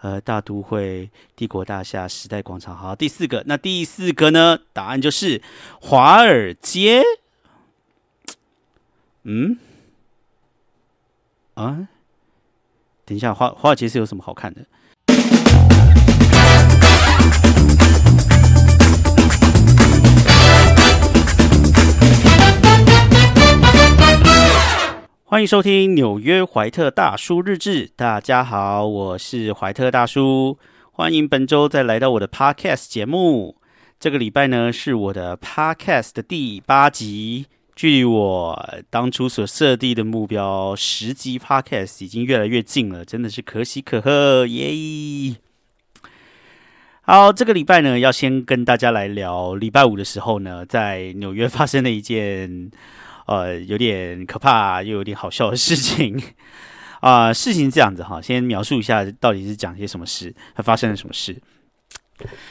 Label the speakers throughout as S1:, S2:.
S1: 呃，大都会、帝国大厦、时代广场。好，第四个，那第四个呢？答案就是华尔街。嗯，啊，等一下，华华尔街是有什么好看的？欢迎收听纽约怀特大叔日志。大家好，我是怀特大叔。欢迎本周再来到我的 Podcast 节目。这个礼拜呢是我的 Podcast 的第八集，距离我当初所设定的目标十集 Podcast 已经越来越近了，真的是可喜可贺耶！好，这个礼拜呢要先跟大家来聊礼拜五的时候呢，在纽约发生的一件。呃，有点可怕又有点好笑的事情 啊！事情这样子哈，先描述一下到底是讲些什么事，它发生了什么事。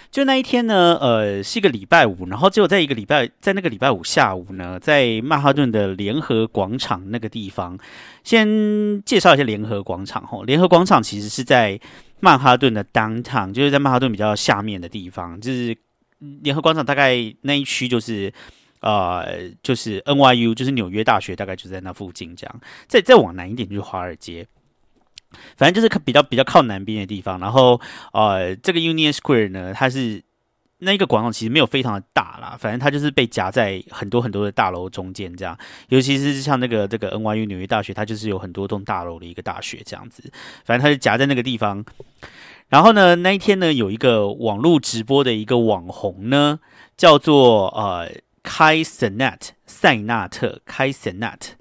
S1: 就那一天呢，呃，是一个礼拜五，然后只有在一个礼拜，在那个礼拜五下午呢，在曼哈顿的联合广场那个地方，先介绍一下联合广场哈。联合广场其实是在曼哈顿的 downtown，就是在曼哈顿比较下面的地方，就是联合广场大概那一区就是。呃，就是 NYU，就是纽约大学，大概就在那附近。这样，再再往南一点就是华尔街，反正就是比较比较靠南边的地方。然后，呃，这个 Union Square 呢，它是那一个广场，其实没有非常的大啦，反正它就是被夹在很多很多的大楼中间。这样，尤其是像那个这个 NYU 纽约大学，它就是有很多栋大楼的一个大学。这样子，反正它是夹在那个地方。然后呢，那一天呢，有一个网络直播的一个网红呢，叫做呃。开塞纳特，塞纳特，开塞纳特。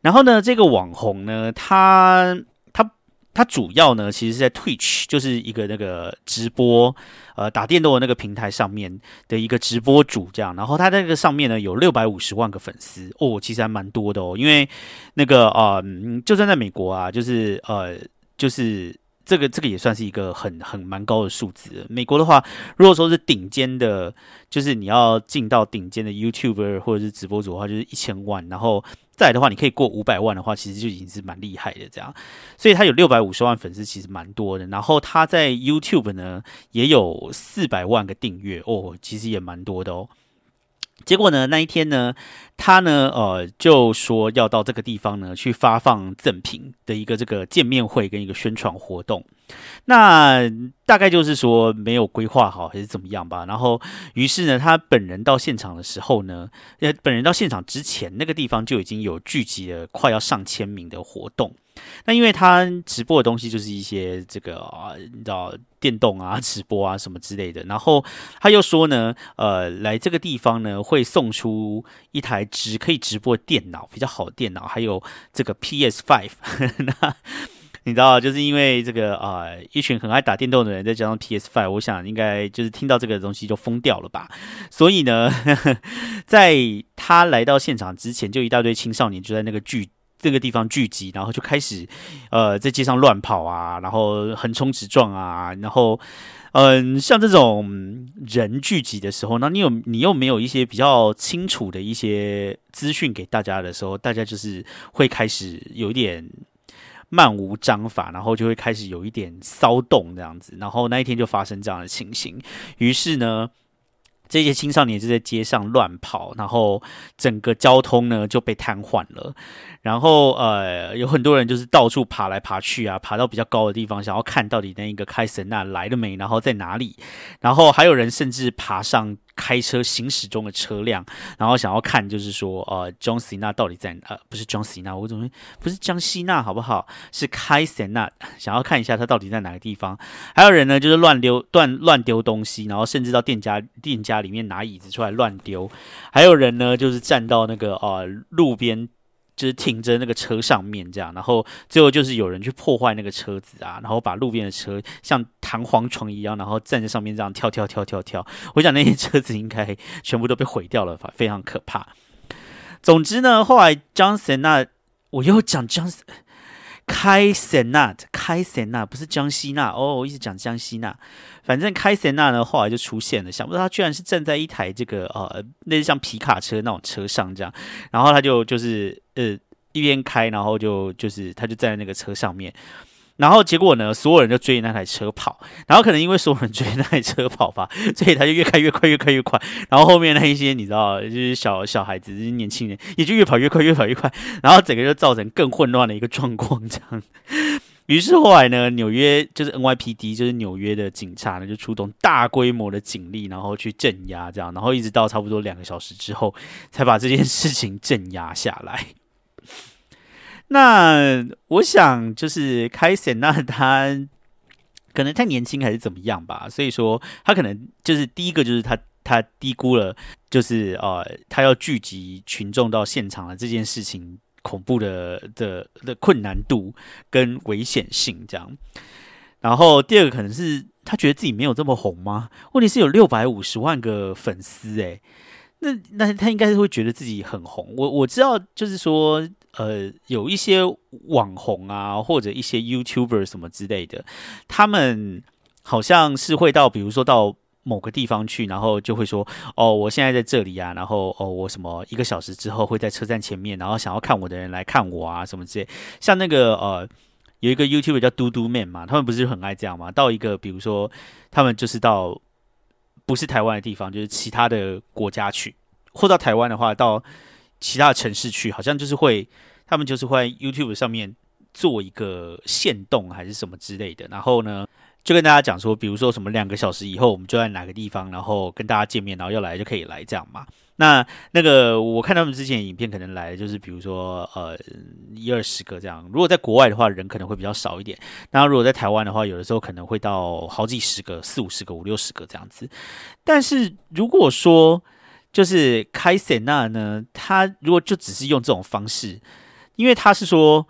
S1: 然后呢，这个网红呢，他他他主要呢，其实是在 Twitch，就是一个那个直播，呃，打电动的那个平台上面的一个直播主这样。然后他在这个上面呢，有六百五十万个粉丝哦，其实还蛮多的哦。因为那个啊，就算在美国啊，就是呃，就是。这个这个也算是一个很很蛮高的数字。美国的话，如果说是顶尖的，就是你要进到顶尖的 YouTuber 或者是直播主的话，就是一千万。然后再来的话，你可以过五百万的话，其实就已经是蛮厉害的这样。所以他有六百五十万粉丝，其实蛮多的。然后他在 YouTube 呢也有四百万个订阅哦，其实也蛮多的哦。结果呢，那一天呢，他呢，呃，就说要到这个地方呢去发放赠品的一个这个见面会跟一个宣传活动。那大概就是说没有规划好还是怎么样吧。然后，于是呢，他本人到现场的时候呢，呃，本人到现场之前，那个地方就已经有聚集了快要上千名的活动。那因为他直播的东西就是一些这个啊，你知道电动啊、直播啊什么之类的。然后他又说呢，呃，来这个地方呢会送出一台直可以直播电脑，比较好的电脑，还有这个 PS Five。那你知道，就是因为这个啊，一群很爱打电动的人，再加上 PS Five，我想应该就是听到这个东西就疯掉了吧。所以呢，在他来到现场之前，就一大堆青少年就在那个剧。这个地方聚集，然后就开始，呃，在街上乱跑啊，然后横冲直撞啊，然后，嗯，像这种人聚集的时候，那你有你又没有一些比较清楚的一些资讯给大家的时候，大家就是会开始有一点漫无章法，然后就会开始有一点骚动这样子，然后那一天就发生这样的情形，于是呢。这些青少年就在街上乱跑，然后整个交通呢就被瘫痪了。然后呃，有很多人就是到处爬来爬去啊，爬到比较高的地方，想要看到底那一个开神那来了没，然后在哪里。然后还有人甚至爬上。开车行驶中的车辆，然后想要看，就是说，呃，John Cena 到底在呃，不是 John Cena，我怎么不是江西娜，好不好？是开森娜想要看一下他到底在哪个地方。还有人呢，就是乱丢、乱乱丢东西，然后甚至到店家店家里面拿椅子出来乱丢。还有人呢，就是站到那个呃路边。就是停着那个车上面这样，然后最后就是有人去破坏那个车子啊，然后把路边的车像弹簧床一样，然后站在上面这样跳跳跳跳跳。我想那些车子应该全部都被毁掉了，非常可怕。总之呢，后来 Johnson 那我又讲 Johnson 开塞纳开塞纳不是江西那哦，我一直讲江西那。反正开塞纳呢，后来就出现了，想不到他居然是站在一台这个呃，类似像皮卡车那种车上这样，然后他就就是呃一边开，然后就就是他就站在那个车上面，然后结果呢，所有人就追那台车跑，然后可能因为所有人追那台车跑吧，所以他就越开越快，越开越快。然后后面那一些你知道，就是小小孩子、年轻人，也就越跑越快，越跑越快。然后整个就造成更混乱的一个状况，这样。于是后来呢，纽约就是 NYPD，就是纽约的警察呢，就出动大规模的警力，然后去镇压这样，然后一直到差不多两个小时之后，才把这件事情镇压下来。那我想就是开森那他可能太年轻还是怎么样吧，所以说他可能就是第一个就是他他低估了就是呃他要聚集群众到现场的这件事情恐怖的的的困难度跟危险性这样，然后第二个可能是他觉得自己没有这么红吗？问题是有六百五十万个粉丝诶。那那他应该是会觉得自己很红。我我知道就是说。呃，有一些网红啊，或者一些 YouTuber 什么之类的，他们好像是会到，比如说到某个地方去，然后就会说，哦，我现在在这里啊，然后哦，我什么一个小时之后会在车站前面，然后想要看我的人来看我啊，什么之类。像那个呃，有一个 YouTuber 叫嘟嘟 Man 嘛，他们不是很爱这样嘛？到一个比如说，他们就是到不是台湾的地方，就是其他的国家去，或到台湾的话，到其他城市去，好像就是会。他们就是会 YouTube 上面做一个限动还是什么之类的，然后呢，就跟大家讲说，比如说什么两个小时以后我们就在哪个地方，然后跟大家见面，然后要来就可以来这样嘛。那那个我看他们之前影片可能来就是比如说呃一二十个这样，如果在国外的话人可能会比较少一点，那如果在台湾的话，有的时候可能会到好几十个、四五十个、五六十个这样子。但是如果说就是开塞纳呢，他如果就只是用这种方式。因为他是说，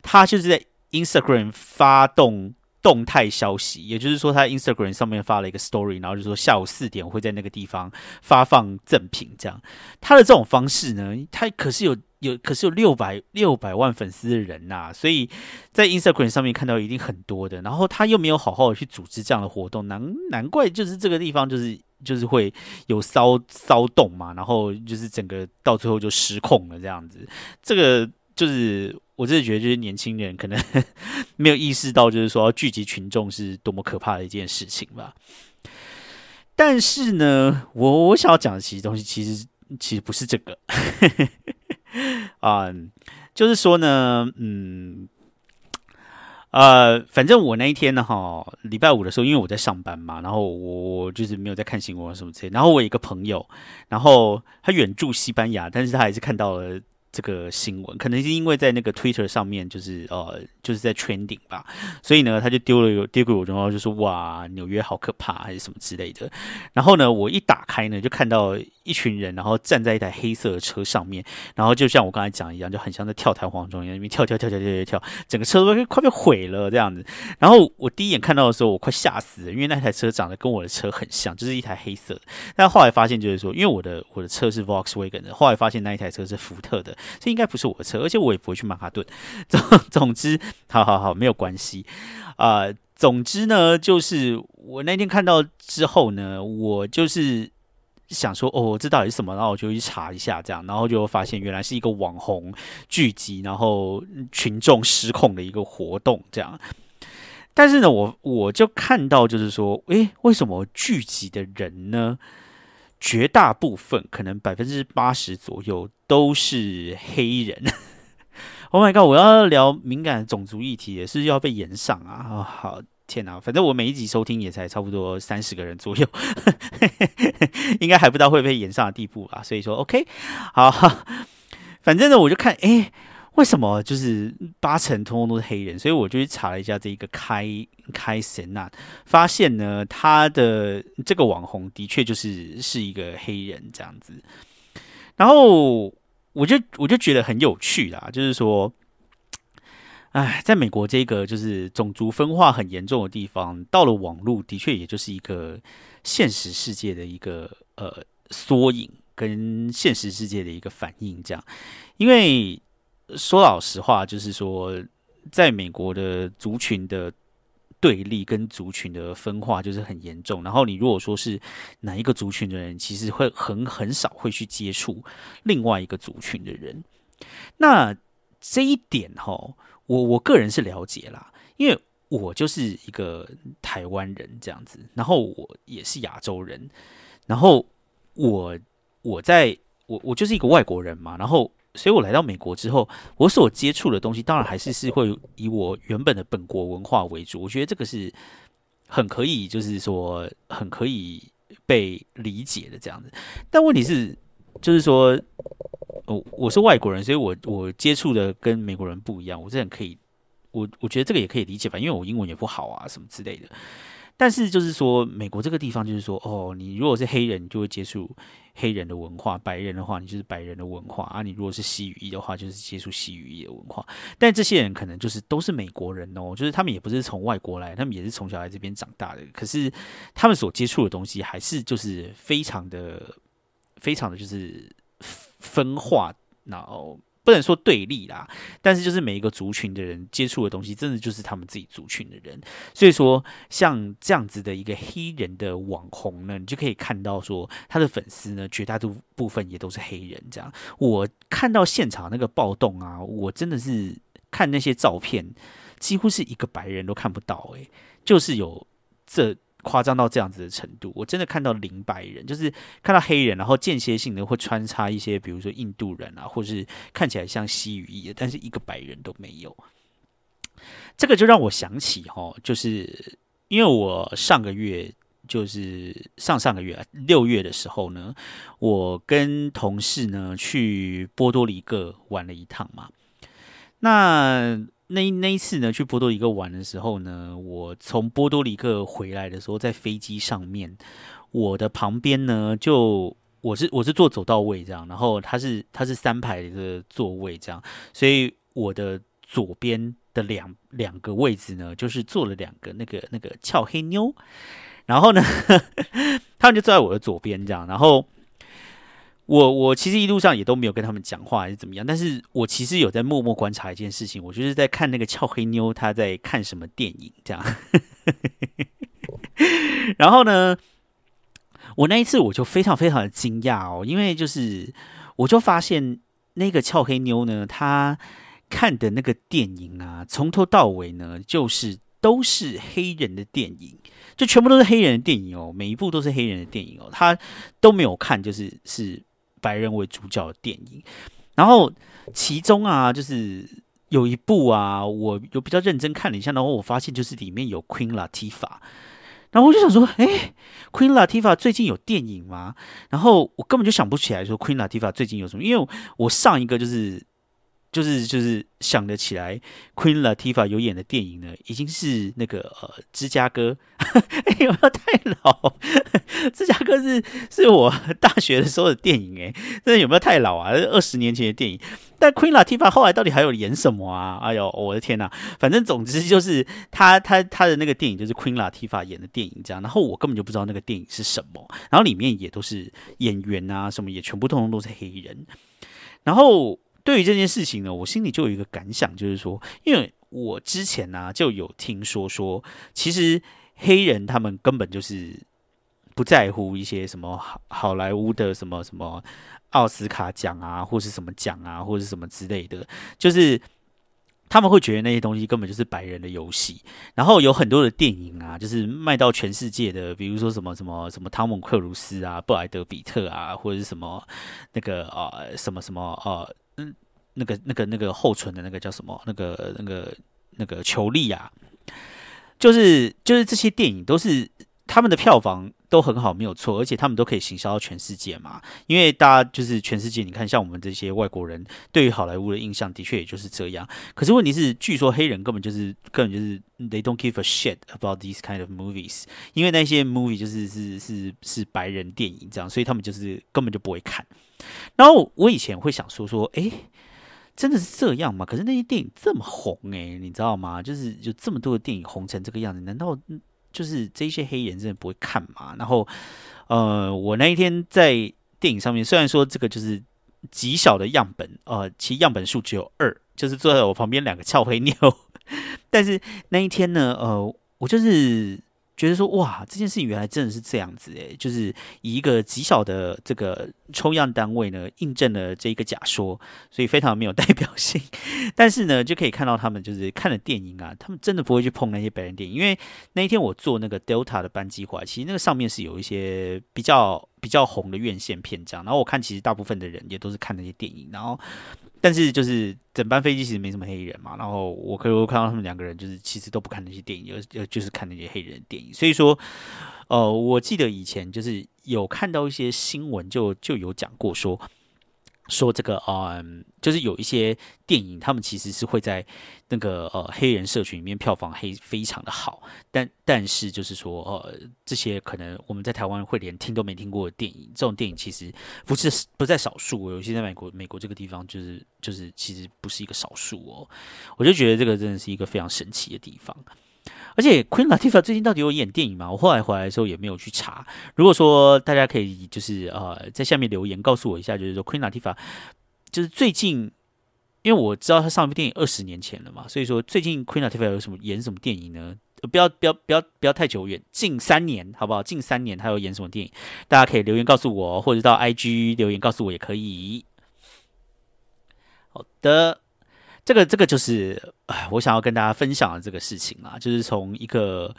S1: 他就是在 Instagram 发动动态消息，也就是说，他 Instagram 上面发了一个 story，然后就说下午四点会在那个地方发放赠品，这样。他的这种方式呢，他可是有有可是有六百六百万粉丝的人呐，所以在 Instagram 上面看到一定很多的。然后他又没有好好的去组织这样的活动，难难怪就是这个地方就是就是会有骚骚动嘛，然后就是整个到最后就失控了这样子，这个。就是我真的觉得，就是年轻人可能 没有意识到，就是说聚集群众是多么可怕的一件事情吧。但是呢，我我想要讲的其实东西，其实其实不是这个啊，就是说呢，嗯，呃，反正我那一天呢，哈，礼拜五的时候，因为我在上班嘛，然后我就是没有在看新闻什么之类。然后我有一个朋友，然后他远住西班牙，但是他还是看到了。这个新闻可能是因为在那个 Twitter 上面，就是呃，就是在全顶吧，所以呢，他就丢了有丢给我，然后就说哇，纽约好可怕，还是什么之类的。然后呢，我一打开呢，就看到一群人，然后站在一台黑色的车上面，然后就像我刚才讲一样，就很像在跳弹簧中一样，因为跳跳跳跳跳跳跳，整个车都快被毁了这样子。然后我第一眼看到的时候，我快吓死了，因为那台车长得跟我的车很像，就是一台黑色的。但后来发现就是说，因为我的我的车是 Volkswagen 的，后来发现那一台车是福特的。这应该不是我的车，而且我也不会去曼哈顿。总总之，好好好，没有关系啊。总之呢，就是我那天看到之后呢，我就是想说，哦，这到底是什么？然后我就去查一下，这样，然后就发现原来是一个网红聚集，然后群众失控的一个活动，这样。但是呢，我我就看到，就是说，诶，为什么聚集的人呢？绝大部分可能百分之八十左右都是黑人。Oh my god！我要聊敏感种族议题，也是要被延上啊！好天哪，反正我每一集收听也才差不多三十个人左右，应该还不到会被延上的地步吧？所以说，OK，好，反正呢，我就看，哎。为什么就是八成通通都是黑人？所以我就去查了一下这一个开开神呐，发现呢，他的这个网红的确就是是一个黑人这样子。然后我就我就觉得很有趣啦，就是说，哎，在美国这个就是种族分化很严重的地方，到了网络的确也就是一个现实世界的一个呃缩影，跟现实世界的一个反应，这样，因为。说老实话，就是说，在美国的族群的对立跟族群的分化就是很严重。然后你如果说是哪一个族群的人，其实会很很少会去接触另外一个族群的人。那这一点哈，我我个人是了解啦，因为我就是一个台湾人这样子，然后我也是亚洲人，然后我我在我我就是一个外国人嘛，然后所以我来到美国之后，我所接触的东西当然还是是会以我原本的本国文化为主，我觉得这个是很可以，就是说很可以被理解的这样子，但问题是就是说。我我是外国人，所以我我接触的跟美国人不一样，我这很可以，我我觉得这个也可以理解吧，因为我英文也不好啊，什么之类的。但是就是说，美国这个地方就是说，哦，你如果是黑人，你就会接触黑人的文化；白人的话，你就是白人的文化啊。你如果是西语裔的话，就是接触西语裔的文化。但这些人可能就是都是美国人哦，就是他们也不是从外国来，他们也是从小在这边长大的。可是他们所接触的东西还是就是非常的、非常的就是。分化，然后不能说对立啦，但是就是每一个族群的人接触的东西，真的就是他们自己族群的人。所以说，像这样子的一个黑人的网红呢，你就可以看到说，他的粉丝呢，绝大多部分也都是黑人。这样，我看到现场那个暴动啊，我真的是看那些照片，几乎是一个白人都看不到，诶，就是有这。夸张到这样子的程度，我真的看到零白人，就是看到黑人，然后间歇性的会穿插一些，比如说印度人啊，或是看起来像西语裔的，但是一个白人都没有。这个就让我想起哈，就是因为我上个月，就是上上个月六月的时候呢，我跟同事呢去波多黎各玩了一趟嘛，那。那那一次呢，去波多黎各玩的时候呢，我从波多黎各回来的时候，在飞机上面，我的旁边呢，就我是我是坐走道位这样，然后他是他是三排的座位这样，所以我的左边的两两个位置呢，就是坐了两个那个那个俏黑妞，然后呢，他们就坐在我的左边这样，然后。我我其实一路上也都没有跟他们讲话还是怎么样，但是我其实有在默默观察一件事情，我就是在看那个俏黑妞她在看什么电影这样。然后呢，我那一次我就非常非常的惊讶哦，因为就是我就发现那个俏黑妞呢，她看的那个电影啊，从头到尾呢就是都是黑人的电影，就全部都是黑人的电影哦，每一部都是黑人的电影哦，她都没有看，就是是。白人为主角的电影，然后其中啊，就是有一部啊，我有比较认真看了一下，然后我发现就是里面有 Queen Latifah，然后我就想说，哎，Queen Latifah 最近有电影吗？然后我根本就想不起来说 Queen Latifah 最近有什么，因为我上一个就是。就是就是想得起来，Queen Latifah 有演的电影呢，已经是那个呃芝加哥，有没有太老？芝加哥是是我大学的时候的电影哎，这有没有太老啊？二十年前的电影。但 Queen Latifah 后来到底还有演什么啊？哎呦，我的天哪！反正总之就是他他他的那个电影就是 Queen Latifah 演的电影这样，然后我根本就不知道那个电影是什么，然后里面也都是演员啊什么也全部通通都是黑人，然后。对于这件事情呢，我心里就有一个感想，就是说，因为我之前呢就有听说说，其实黑人他们根本就是不在乎一些什么好好莱坞的什么什么奥斯卡奖啊，或是什么奖啊，或是什么之类的，就是他们会觉得那些东西根本就是白人的游戏。然后有很多的电影啊，就是卖到全世界的，比如说什么什么什么汤姆克鲁斯啊、布莱德比特啊，或者是什么那个呃什么什么呃。那个、那个、那个后存的那个叫什么？那个、那个、那个裘利啊，就是就是这些电影都是他们的票房都很好，没有错，而且他们都可以行销到全世界嘛。因为大家就是全世界，你看像我们这些外国人对于好莱坞的印象，的确也就是这样。可是问题是，据说黑人根本就是根本就是 they don't give a shit about these kind of movies，因为那些 movie 就是是是是白人电影这样，所以他们就是根本就不会看。然后我以前会想说说，哎，真的是这样吗？可是那些电影这么红，哎，你知道吗？就是有这么多的电影红成这个样子，难道就是这些黑人真的不会看吗？然后，呃，我那一天在电影上面，虽然说这个就是极小的样本，呃，其实样本数只有二，就是坐在我旁边两个俏黑妞，但是那一天呢，呃，我就是觉得说哇，这件事情原来真的是这样子诶，就是以一个极小的这个抽样单位呢，印证了这一个假说，所以非常没有代表性。但是呢，就可以看到他们就是看了电影啊，他们真的不会去碰那些白人电影，因为那一天我坐那个 Delta 的班机回来，其实那个上面是有一些比较比较红的院线篇章，然后我看其实大部分的人也都是看那些电影，然后。但是就是整班飞机其实没什么黑人嘛，然后我可以看到他们两个人就是其实都不看那些电影，就就是看那些黑人的电影。所以说，呃，我记得以前就是有看到一些新闻，就就有讲过说。说这个，嗯，就是有一些电影，他们其实是会在那个呃黑人社群里面票房黑非常的好，但但是就是说，呃，这些可能我们在台湾会连听都没听过的电影，这种电影其实不是不在少数，尤其在美国，美国这个地方就是就是其实不是一个少数哦，我就觉得这个真的是一个非常神奇的地方。而且 Queen Latifah 最近到底有演电影吗？我后来回来的时候也没有去查。如果说大家可以就是呃在下面留言告诉我一下，就是说 Queen Latifah 就是最近，因为我知道他上一部电影二十年前了嘛，所以说最近 Queen Latifah 有什么演什么电影呢？不要不要不要不要太久远，近三年好不好？近三年他有演什么电影？大家可以留言告诉我，或者到 IG 留言告诉我也可以。好的。这个这个就是，哎，我想要跟大家分享的这个事情啊，就是从一个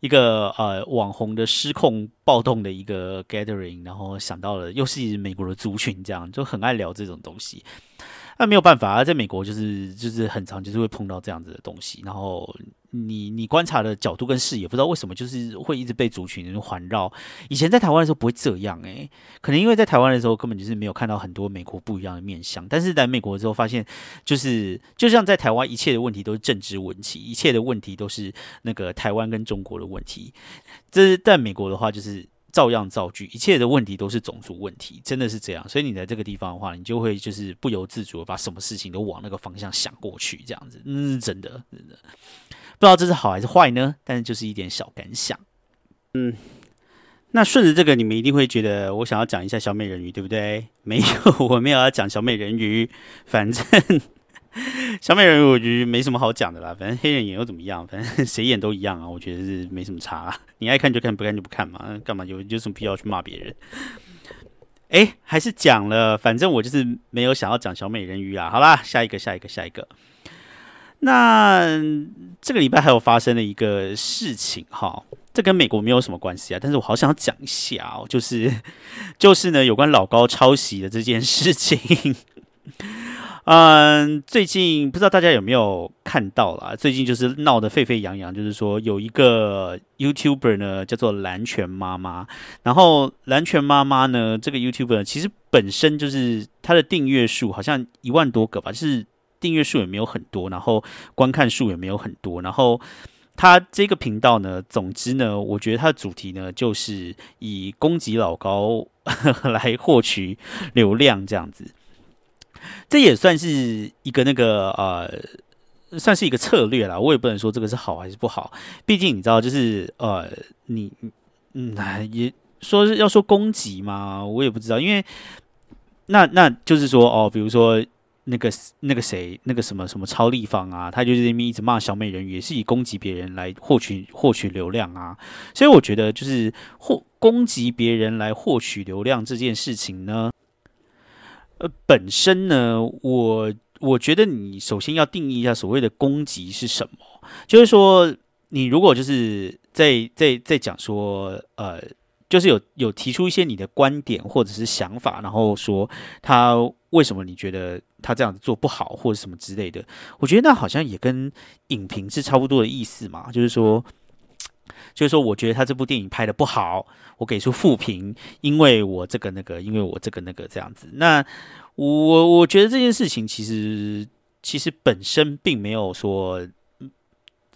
S1: 一个呃网红的失控暴动的一个 gathering，然后想到了又是美国的族群，这样就很爱聊这种东西。那没有办法啊，在美国就是就是很常，就是会碰到这样子的东西。然后你你观察的角度跟视野，不知道为什么就是会一直被族群环绕。以前在台湾的时候不会这样诶，可能因为在台湾的时候根本就是没有看到很多美国不一样的面相。但是在美国之后发现，就是就像在台湾，一切的问题都是政治问题，一切的问题都是那个台湾跟中国的问题。这是在美国的话，就是。照样造句，一切的问题都是种族问题，真的是这样。所以你在这个地方的话，你就会就是不由自主的把什么事情都往那个方向想过去，这样子，嗯，真的，真的，不知道这是好还是坏呢？但是就是一点小感想，嗯，那顺着这个，你们一定会觉得我想要讲一下小美人鱼，对不对？没有，我没有要讲小美人鱼，反正。小美人鱼我觉得没什么好讲的啦，反正黑人演又怎么样？反正谁演都一样啊，我觉得是没什么差。你爱看就看，不看就不看嘛，干嘛有有什么必要去骂别人？哎，还是讲了，反正我就是没有想要讲小美人鱼啊。好啦，下一个，下一个，下一个。那这个礼拜还有发生了一个事情哈，这跟美国没有什么关系啊，但是我好想讲一下哦，就是 就是呢，有关老高抄袭的这件事情。嗯，最近不知道大家有没有看到啦？最近就是闹得沸沸扬扬，就是说有一个 YouTuber 呢，叫做蓝泉妈妈。然后蓝泉妈妈呢，这个 YouTuber 其实本身就是他的订阅数好像一万多个吧，就是订阅数也没有很多，然后观看数也没有很多。然后他这个频道呢，总之呢，我觉得他的主题呢，就是以攻击老高 来获取流量这样子。这也算是一个那个呃，算是一个策略啦。我也不能说这个是好还是不好，毕竟你知道，就是呃，你嗯，也说要说攻击嘛，我也不知道，因为那那就是说哦，比如说那个那个谁，那个什么什么超立方啊，他就是那边一直骂小美人鱼，也是以攻击别人来获取获取流量啊。所以我觉得，就是获攻击别人来获取流量这件事情呢。呃，本身呢，我我觉得你首先要定义一下所谓的攻击是什么，就是说，你如果就是在在在讲说，呃，就是有有提出一些你的观点或者是想法，然后说他为什么你觉得他这样子做不好或者什么之类的，我觉得那好像也跟影评是差不多的意思嘛，就是说。就是说，我觉得他这部电影拍的不好，我给出负评，因为我这个那个，因为我这个那个这样子。那我我觉得这件事情其实其实本身并没有说。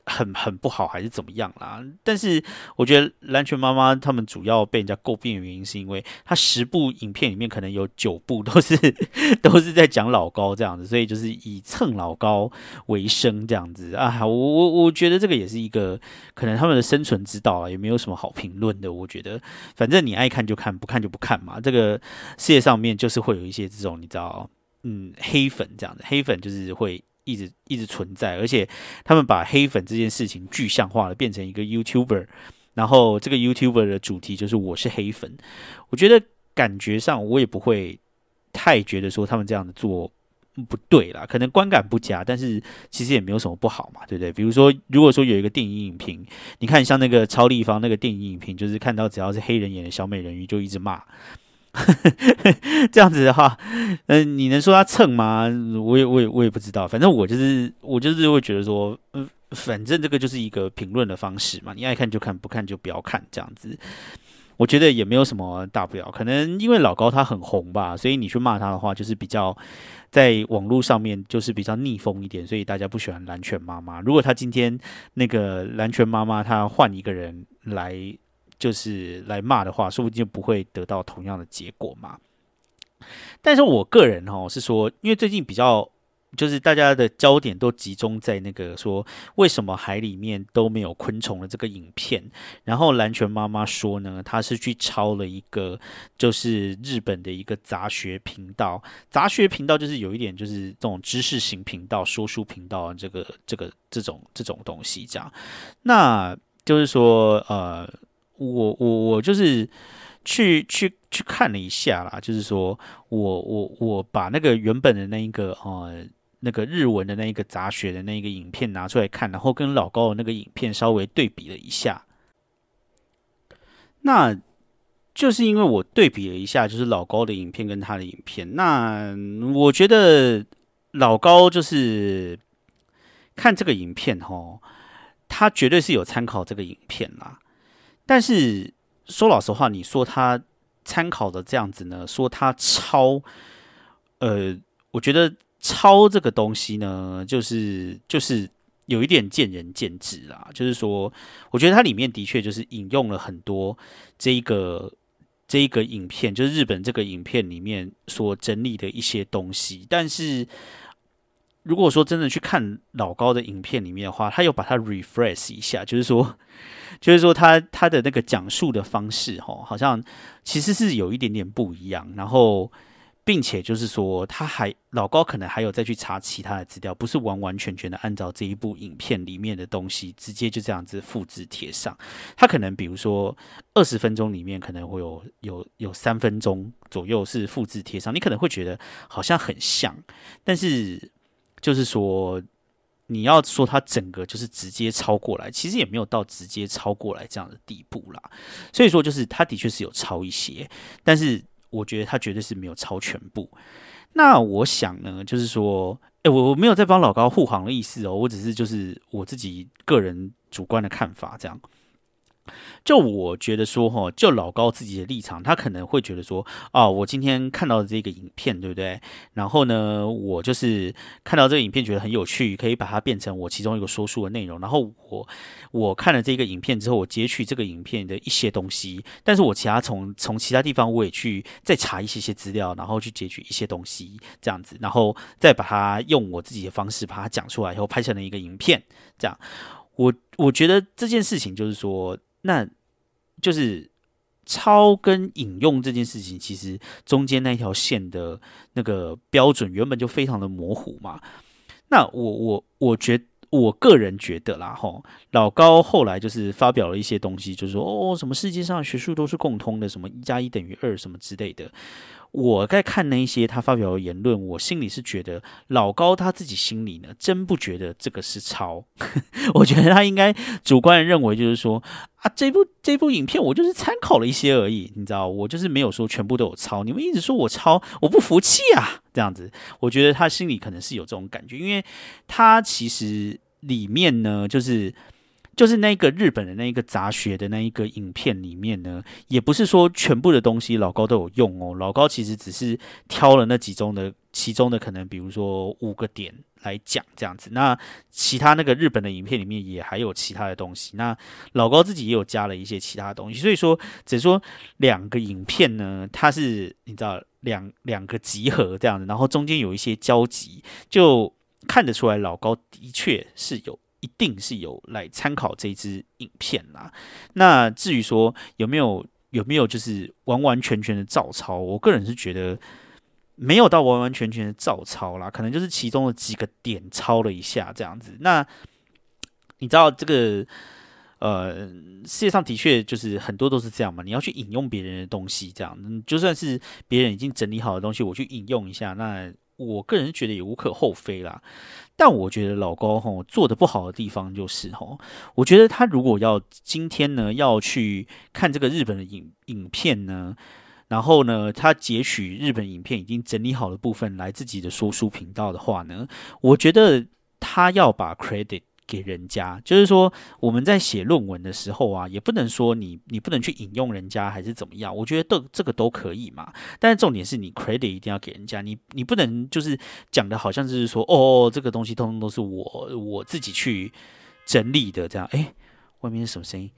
S1: 很很不好还是怎么样啦？但是我觉得蓝泉妈妈他们主要被人家诟病的原因，是因为他十部影片里面可能有九部都是 都是在讲老高这样子，所以就是以蹭老高为生这样子啊。我我我觉得这个也是一个可能他们的生存之道啊，也没有什么好评论的。我觉得反正你爱看就看，不看就不看嘛。这个世界上面就是会有一些这种你知道，嗯，黑粉这样子黑粉就是会。一直一直存在，而且他们把黑粉这件事情具象化了，变成一个 YouTuber，然后这个 YouTuber 的主题就是我是黑粉，我觉得感觉上我也不会太觉得说他们这样的做不对啦，可能观感不佳，但是其实也没有什么不好嘛，对不对？比如说，如果说有一个电影影评，你看像那个超立方那个电影影评，就是看到只要是黑人演的小美人鱼就一直骂，这样子的话，嗯，你能说他蹭吗？我也我也我也不知道，反正我就是我就是会觉得说，嗯。反正这个就是一个评论的方式嘛，你爱看就看，不看就不要看，这样子，我觉得也没有什么大不了。可能因为老高他很红吧，所以你去骂他的话，就是比较在网络上面就是比较逆风一点，所以大家不喜欢蓝犬妈妈。如果他今天那个蓝犬妈妈他换一个人来就是来骂的话，说不定就不会得到同样的结果嘛。但是我个人哦是说，因为最近比较。就是大家的焦点都集中在那个说为什么海里面都没有昆虫的这个影片，然后蓝泉妈妈说呢，她是去抄了一个就是日本的一个杂学频道，杂学频道就是有一点就是这种知识型频道、说书频道这个这个这种这种东西这样，那就是说呃，我我我就是去去去看了一下啦，就是说我我我把那个原本的那一个呃。那个日文的那一个杂学的那一个影片拿出来看，然后跟老高的那个影片稍微对比了一下，那就是因为我对比了一下，就是老高的影片跟他的影片，那我觉得老高就是看这个影片哦，他绝对是有参考这个影片啦。但是说老实话，你说他参考的这样子呢，说他抄，呃，我觉得。抄这个东西呢，就是就是有一点见仁见智啦。就是说，我觉得它里面的确就是引用了很多这一个这一个影片，就是日本这个影片里面所整理的一些东西。但是，如果说真的去看老高的影片里面的话，他又把它 refresh 一下，就是说，就是说他他的那个讲述的方式，哈，好像其实是有一点点不一样。然后。并且就是说，他还老高可能还有再去查其他的资料，不是完完全全的按照这一部影片里面的东西直接就这样子复制贴上。他可能比如说二十分钟里面可能会有有有三分钟左右是复制贴上，你可能会觉得好像很像，但是就是说你要说他整个就是直接超过来，其实也没有到直接超过来这样的地步啦。所以说，就是他的确是有超一些，但是。我觉得他绝对是没有超全部。那我想呢，就是说，哎，我我没有在帮老高护航的意思哦，我只是就是我自己个人主观的看法这样。就我觉得说哈，就老高自己的立场，他可能会觉得说，哦，我今天看到的这个影片，对不对？然后呢，我就是看到这个影片觉得很有趣，可以把它变成我其中一个说书的内容。然后我我看了这个影片之后，我截取这个影片的一些东西，但是我其他从从其他地方我也去再查一些些资料，然后去截取一些东西，这样子，然后再把它用我自己的方式把它讲出来，以后拍成了一个影片。这样，我我觉得这件事情就是说。那就是抄跟引用这件事情，其实中间那条线的那个标准原本就非常的模糊嘛。那我我我觉我个人觉得啦，吼，老高后来就是发表了一些东西，就是说哦，什么世界上学术都是共通的，什么一加一等于二什么之类的。我在看那一些他发表的言论，我心里是觉得老高他自己心里呢，真不觉得这个是抄。我觉得他应该主观认为就是说啊，这部这部影片我就是参考了一些而已，你知道，我就是没有说全部都有抄。你们一直说我抄，我不服气啊，这样子，我觉得他心里可能是有这种感觉，因为他其实里面呢，就是。就是那个日本的那一个杂学的那一个影片里面呢，也不是说全部的东西老高都有用哦。老高其实只是挑了那几中的其中的可能，比如说五个点来讲这样子。那其他那个日本的影片里面也还有其他的东西。那老高自己也有加了一些其他东西。所以说，只说两个影片呢，它是你知道两两个集合这样子，然后中间有一些交集，就看得出来老高的确是有。一定是有来参考这支影片啦。那至于说有没有有没有就是完完全全的照抄，我个人是觉得没有到完完全全的照抄啦，可能就是其中的几个点抄了一下这样子。那你知道这个呃，世界上的确就是很多都是这样嘛。你要去引用别人的东西，这样，就算是别人已经整理好的东西，我去引用一下，那我个人觉得也无可厚非啦。但我觉得老高吼做的不好的地方就是吼，我觉得他如果要今天呢要去看这个日本的影影片呢，然后呢他截取日本影片已经整理好的部分来自己的说书频道的话呢，我觉得他要把 credit。给人家，就是说我们在写论文的时候啊，也不能说你你不能去引用人家还是怎么样，我觉得都这个都可以嘛。但是重点是你 credit 一定要给人家，你你不能就是讲的好像就是说哦，这个东西通通都是我我自己去整理的这样。哎，外面是什么声音？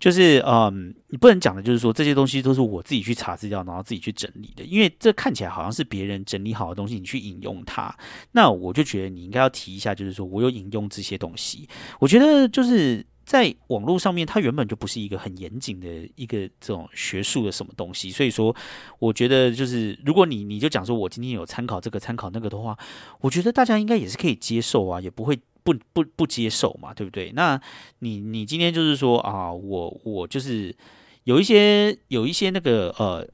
S1: 就是嗯，你不能讲的，就是说这些东西都是我自己去查资料，然后自己去整理的。因为这看起来好像是别人整理好的东西，你去引用它，那我就觉得你应该要提一下，就是说我有引用这些东西。我觉得就是在网络上面，它原本就不是一个很严谨的一个这种学术的什么东西，所以说我觉得就是如果你你就讲说我今天有参考这个参考那个的话，我觉得大家应该也是可以接受啊，也不会。不不不接受嘛，对不对？那你你今天就是说啊，我我就是有一些有一些那个呃。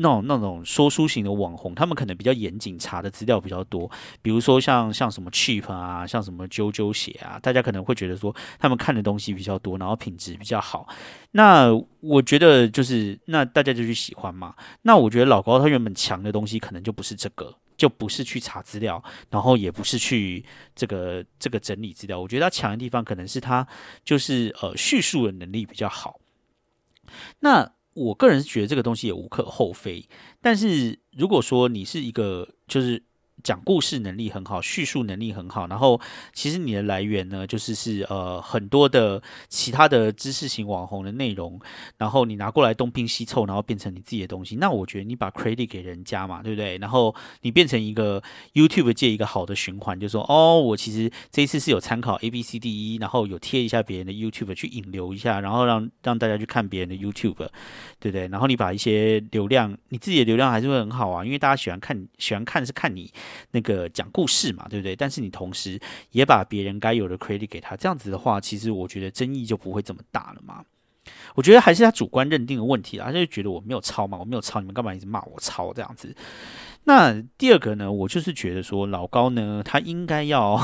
S1: 那种那种说书型的网红，他们可能比较严谨，查的资料比较多。比如说像像什么 Cheap 啊，像什么啾啾写啊，大家可能会觉得说他们看的东西比较多，然后品质比较好。那我觉得就是那大家就去喜欢嘛。那我觉得老高他原本强的东西可能就不是这个，就不是去查资料，然后也不是去这个这个整理资料。我觉得他强的地方可能是他就是呃叙述的能力比较好。那。我个人觉得这个东西也无可厚非，但是如果说你是一个就是。讲故事能力很好，叙述能力很好，然后其实你的来源呢，就是是呃很多的其他的知识型网红的内容，然后你拿过来东拼西凑，然后变成你自己的东西。那我觉得你把 credit 给人家嘛，对不对？然后你变成一个 YouTube 界一个好的循环，就说哦，我其实这一次是有参考 A B C D E，然后有贴一下别人的 YouTube 去引流一下，然后让让大家去看别人的 YouTube，对不对？然后你把一些流量，你自己的流量还是会很好啊，因为大家喜欢看，喜欢看是看你。那个讲故事嘛，对不对？但是你同时也把别人该有的 credit 给他，这样子的话，其实我觉得争议就不会这么大了嘛。我觉得还是他主观认定的问题啊，他就觉得我没有抄嘛，我没有抄，你们干嘛一直骂我抄这样子？那第二个呢，我就是觉得说老高呢，他应该要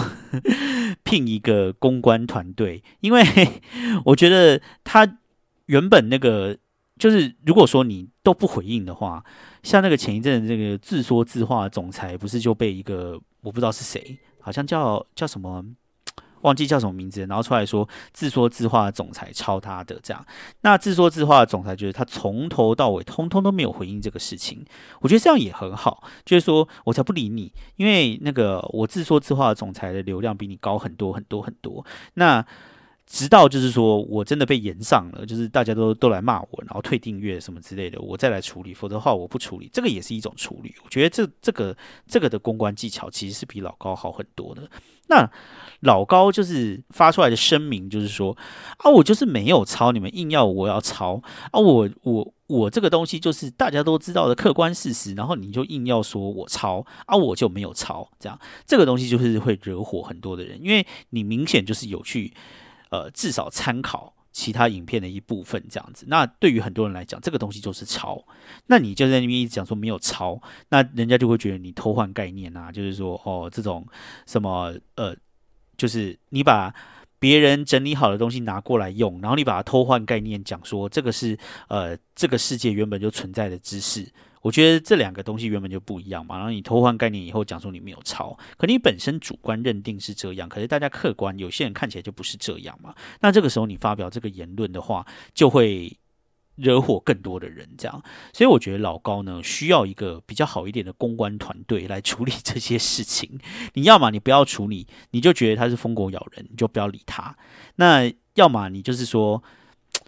S1: 聘一个公关团队，因为 我觉得他原本那个就是如果说你都不回应的话。像那个前一阵这个自说自话总裁，不是就被一个我不知道是谁，好像叫叫什么，忘记叫什么名字，然后出来说自说自话总裁抄他的这样。那自说自话总裁就是他从头到尾通通都没有回应这个事情，我觉得这样也很好，就是说我才不理你，因为那个我自说自话总裁的流量比你高很多很多很多。那直到就是说我真的被延上了，就是大家都都来骂我，然后退订阅什么之类的，我再来处理，否则的话我不处理，这个也是一种处理。我觉得这这个这个的公关技巧其实是比老高好很多的。那老高就是发出来的声明，就是说啊，我就是没有抄，你们硬要我要抄啊，我我我这个东西就是大家都知道的客观事实，然后你就硬要说我抄啊，我就没有抄，这样这个东西就是会惹火很多的人，因为你明显就是有去。呃，至少参考其他影片的一部分这样子。那对于很多人来讲，这个东西就是抄。那你就在那边一直讲说没有抄，那人家就会觉得你偷换概念啊，就是说哦，这种什么呃，就是你把别人整理好的东西拿过来用，然后你把它偷换概念，讲说这个是呃这个世界原本就存在的知识。我觉得这两个东西原本就不一样嘛，然后你偷换概念以后讲说你没有抄，可你本身主观认定是这样，可是大家客观有些人看起来就不是这样嘛，那这个时候你发表这个言论的话，就会惹火更多的人，这样，所以我觉得老高呢需要一个比较好一点的公关团队来处理 这些事情。你要么你不要处理，你就觉得他是疯狗咬人，你就不要理他；那要么你就是说。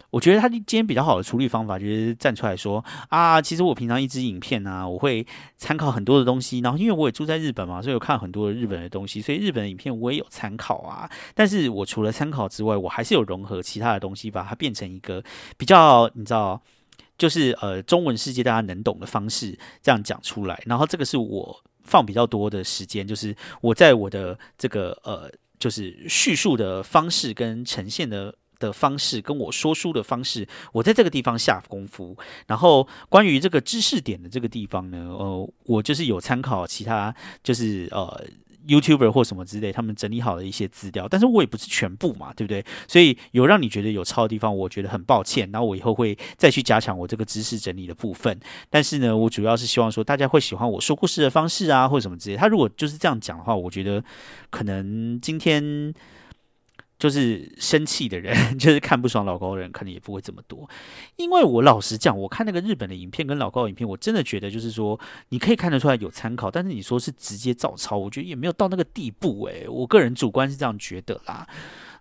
S1: 我觉得他今天比较好的处理方法就是站出来说啊，其实我平常一支影片呢，我会参考很多的东西，然后因为我也住在日本嘛，所以我看很多日本的东西，所以日本的影片我也有参考啊。但是我除了参考之外，我还是有融合其他的东西，把它变成一个比较你知道，就是呃中文世界大家能懂的方式这样讲出来。然后这个是我放比较多的时间，就是我在我的这个呃就是叙述的方式跟呈现的。的方式，跟我说书的方式，我在这个地方下功夫。然后关于这个知识点的这个地方呢，呃，我就是有参考其他，就是呃。YouTuber 或什么之类，他们整理好的一些资料，但是我也不是全部嘛，对不对？所以有让你觉得有抄的地方，我觉得很抱歉。那我以后会再去加强我这个知识整理的部分。但是呢，我主要是希望说大家会喜欢我说故事的方式啊，或者什么之类。他如果就是这样讲的话，我觉得可能今天。就是生气的人，就是看不爽老高的人，可能也不会这么多。因为我老实讲，我看那个日本的影片跟老高的影片，我真的觉得就是说，你可以看得出来有参考，但是你说是直接照抄，我觉得也没有到那个地步。诶，我个人主观是这样觉得啦。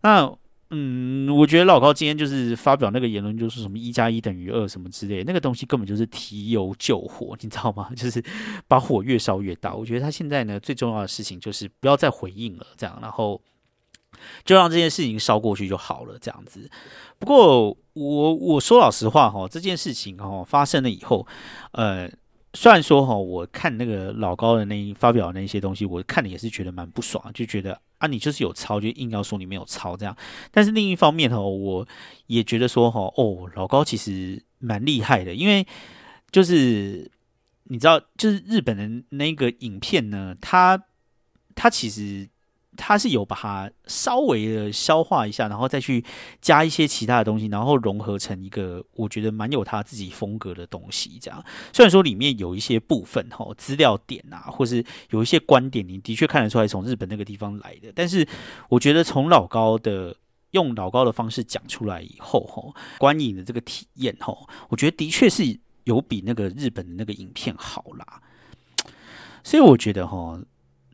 S1: 那嗯，我觉得老高今天就是发表那个言论，就是什么一加一等于二什么之类，那个东西根本就是提油救火，你知道吗？就是把火越烧越大。我觉得他现在呢，最重要的事情就是不要再回应了，这样，然后。就让这件事情烧过去就好了，这样子。不过我我说老实话哈，这件事情哈发生了以后，呃，虽然说哈，我看那个老高的那发表那些东西，我看的也是觉得蛮不爽，就觉得啊，你就是有抄，就硬要说你没有抄这样。但是另一方面哈，我也觉得说哈，哦，老高其实蛮厉害的，因为就是你知道，就是日本的那个影片呢，他他其实。他是有把它稍微的消化一下，然后再去加一些其他的东西，然后融合成一个我觉得蛮有他自己风格的东西。这样虽然说里面有一些部分哈资料点啊，或是有一些观点，你的确看得出来从日本那个地方来的。但是我觉得从老高的用老高的方式讲出来以后哈，观影的这个体验哈，我觉得的确是有比那个日本的那个影片好啦。所以我觉得哈。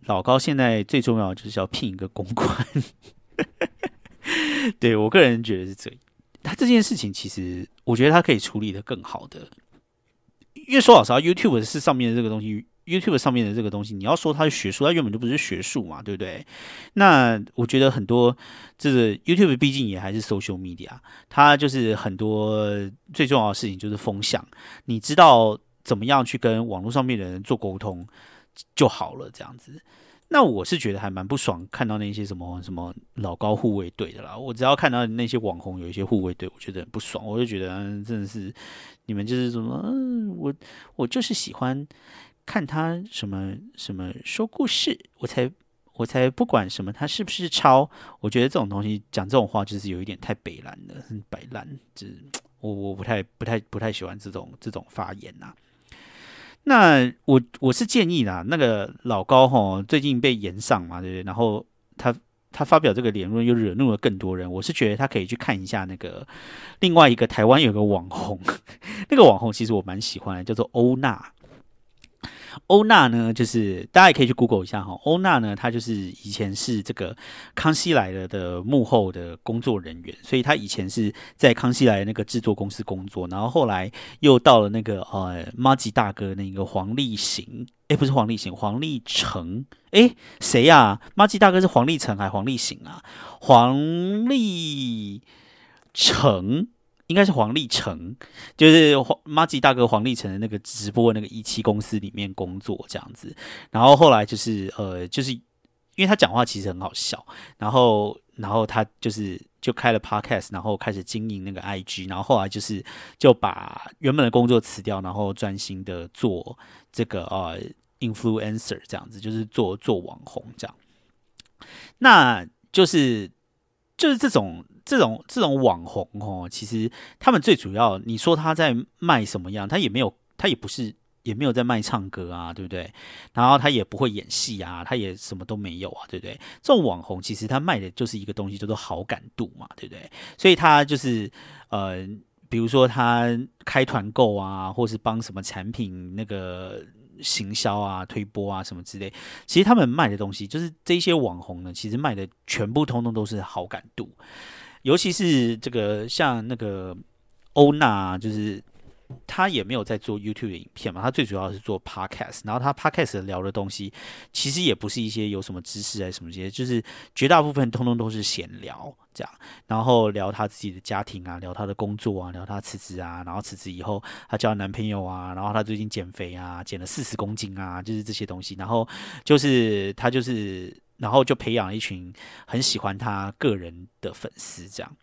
S1: 老高现在最重要就是要聘一个公关，对我个人觉得是这样。他这件事情其实我觉得他可以处理的更好的，因为说老实话，YouTube 是上面的这个东西，YouTube 上面的这个东西，你要说它是学术，它原本就不是学术嘛，对不对？那我觉得很多这个 YouTube 毕竟也还是 social media，它就是很多最重要的事情就是风向，你知道怎么样去跟网络上面的人做沟通。就好了，这样子。那我是觉得还蛮不爽，看到那些什么什么老高护卫队的啦。我只要看到那些网红有一些护卫队，我觉得很不爽。我就觉得真的是你们就是什么，我我就是喜欢看他什么什么说故事，我才我才不管什么他是不是抄。我觉得这种东西讲这种话就是有一点太北蓝了，白烂。就是我我不太不太不太喜欢这种这种发言呐。那我我是建议啦，那个老高哈最近被延上嘛，对不对？然后他他发表这个言论又惹怒了更多人，我是觉得他可以去看一下那个另外一个台湾有个网红，那个网红其实我蛮喜欢的，叫做欧娜。欧娜呢，就是大家也可以去 Google 一下哈。欧娜呢，她就是以前是这个《康熙来了》的幕后的工作人员，所以她以前是在《康熙来》那个制作公司工作，然后后来又到了那个呃马吉大哥那个黄立行，哎，不是黄立行，黄立成，哎，谁呀？马吉大哥是黄立成还是黄立行啊？黄立成。应该是黄立成，就是黄马吉大哥黄立成的那个直播那个一期公司里面工作这样子，然后后来就是呃，就是因为他讲话其实很好笑，然后然后他就是就开了 podcast，然后开始经营那个 IG，然后后来就是就把原本的工作辞掉，然后专心的做这个呃 influencer 这样子，就是做做网红这样，那就是就是这种。这种这种网红哦，其实他们最主要，你说他在卖什么样？他也没有，他也不是，也没有在卖唱歌啊，对不对？然后他也不会演戏啊，他也什么都没有啊，对不对？这种网红其实他卖的就是一个东西，叫做好感度嘛，对不对？所以他就是呃，比如说他开团购啊，或是帮什么产品那个。行销啊，推播啊，什么之类，其实他们卖的东西，就是这些网红呢，其实卖的全部通通都是好感度，尤其是这个像那个欧娜，就是。他也没有在做 YouTube 的影片嘛，他最主要是做 Podcast，然后他 Podcast 聊的东西其实也不是一些有什么知识啊什么这些，就是绝大部分通通都是闲聊这样，然后聊他自己的家庭啊，聊他的工作啊，聊他辞职啊，然后辞职以后他交男朋友啊，然后他最近减肥啊，减了四十公斤啊，就是这些东西，然后就是他就是然后就培养了一群很喜欢他个人的粉丝这样。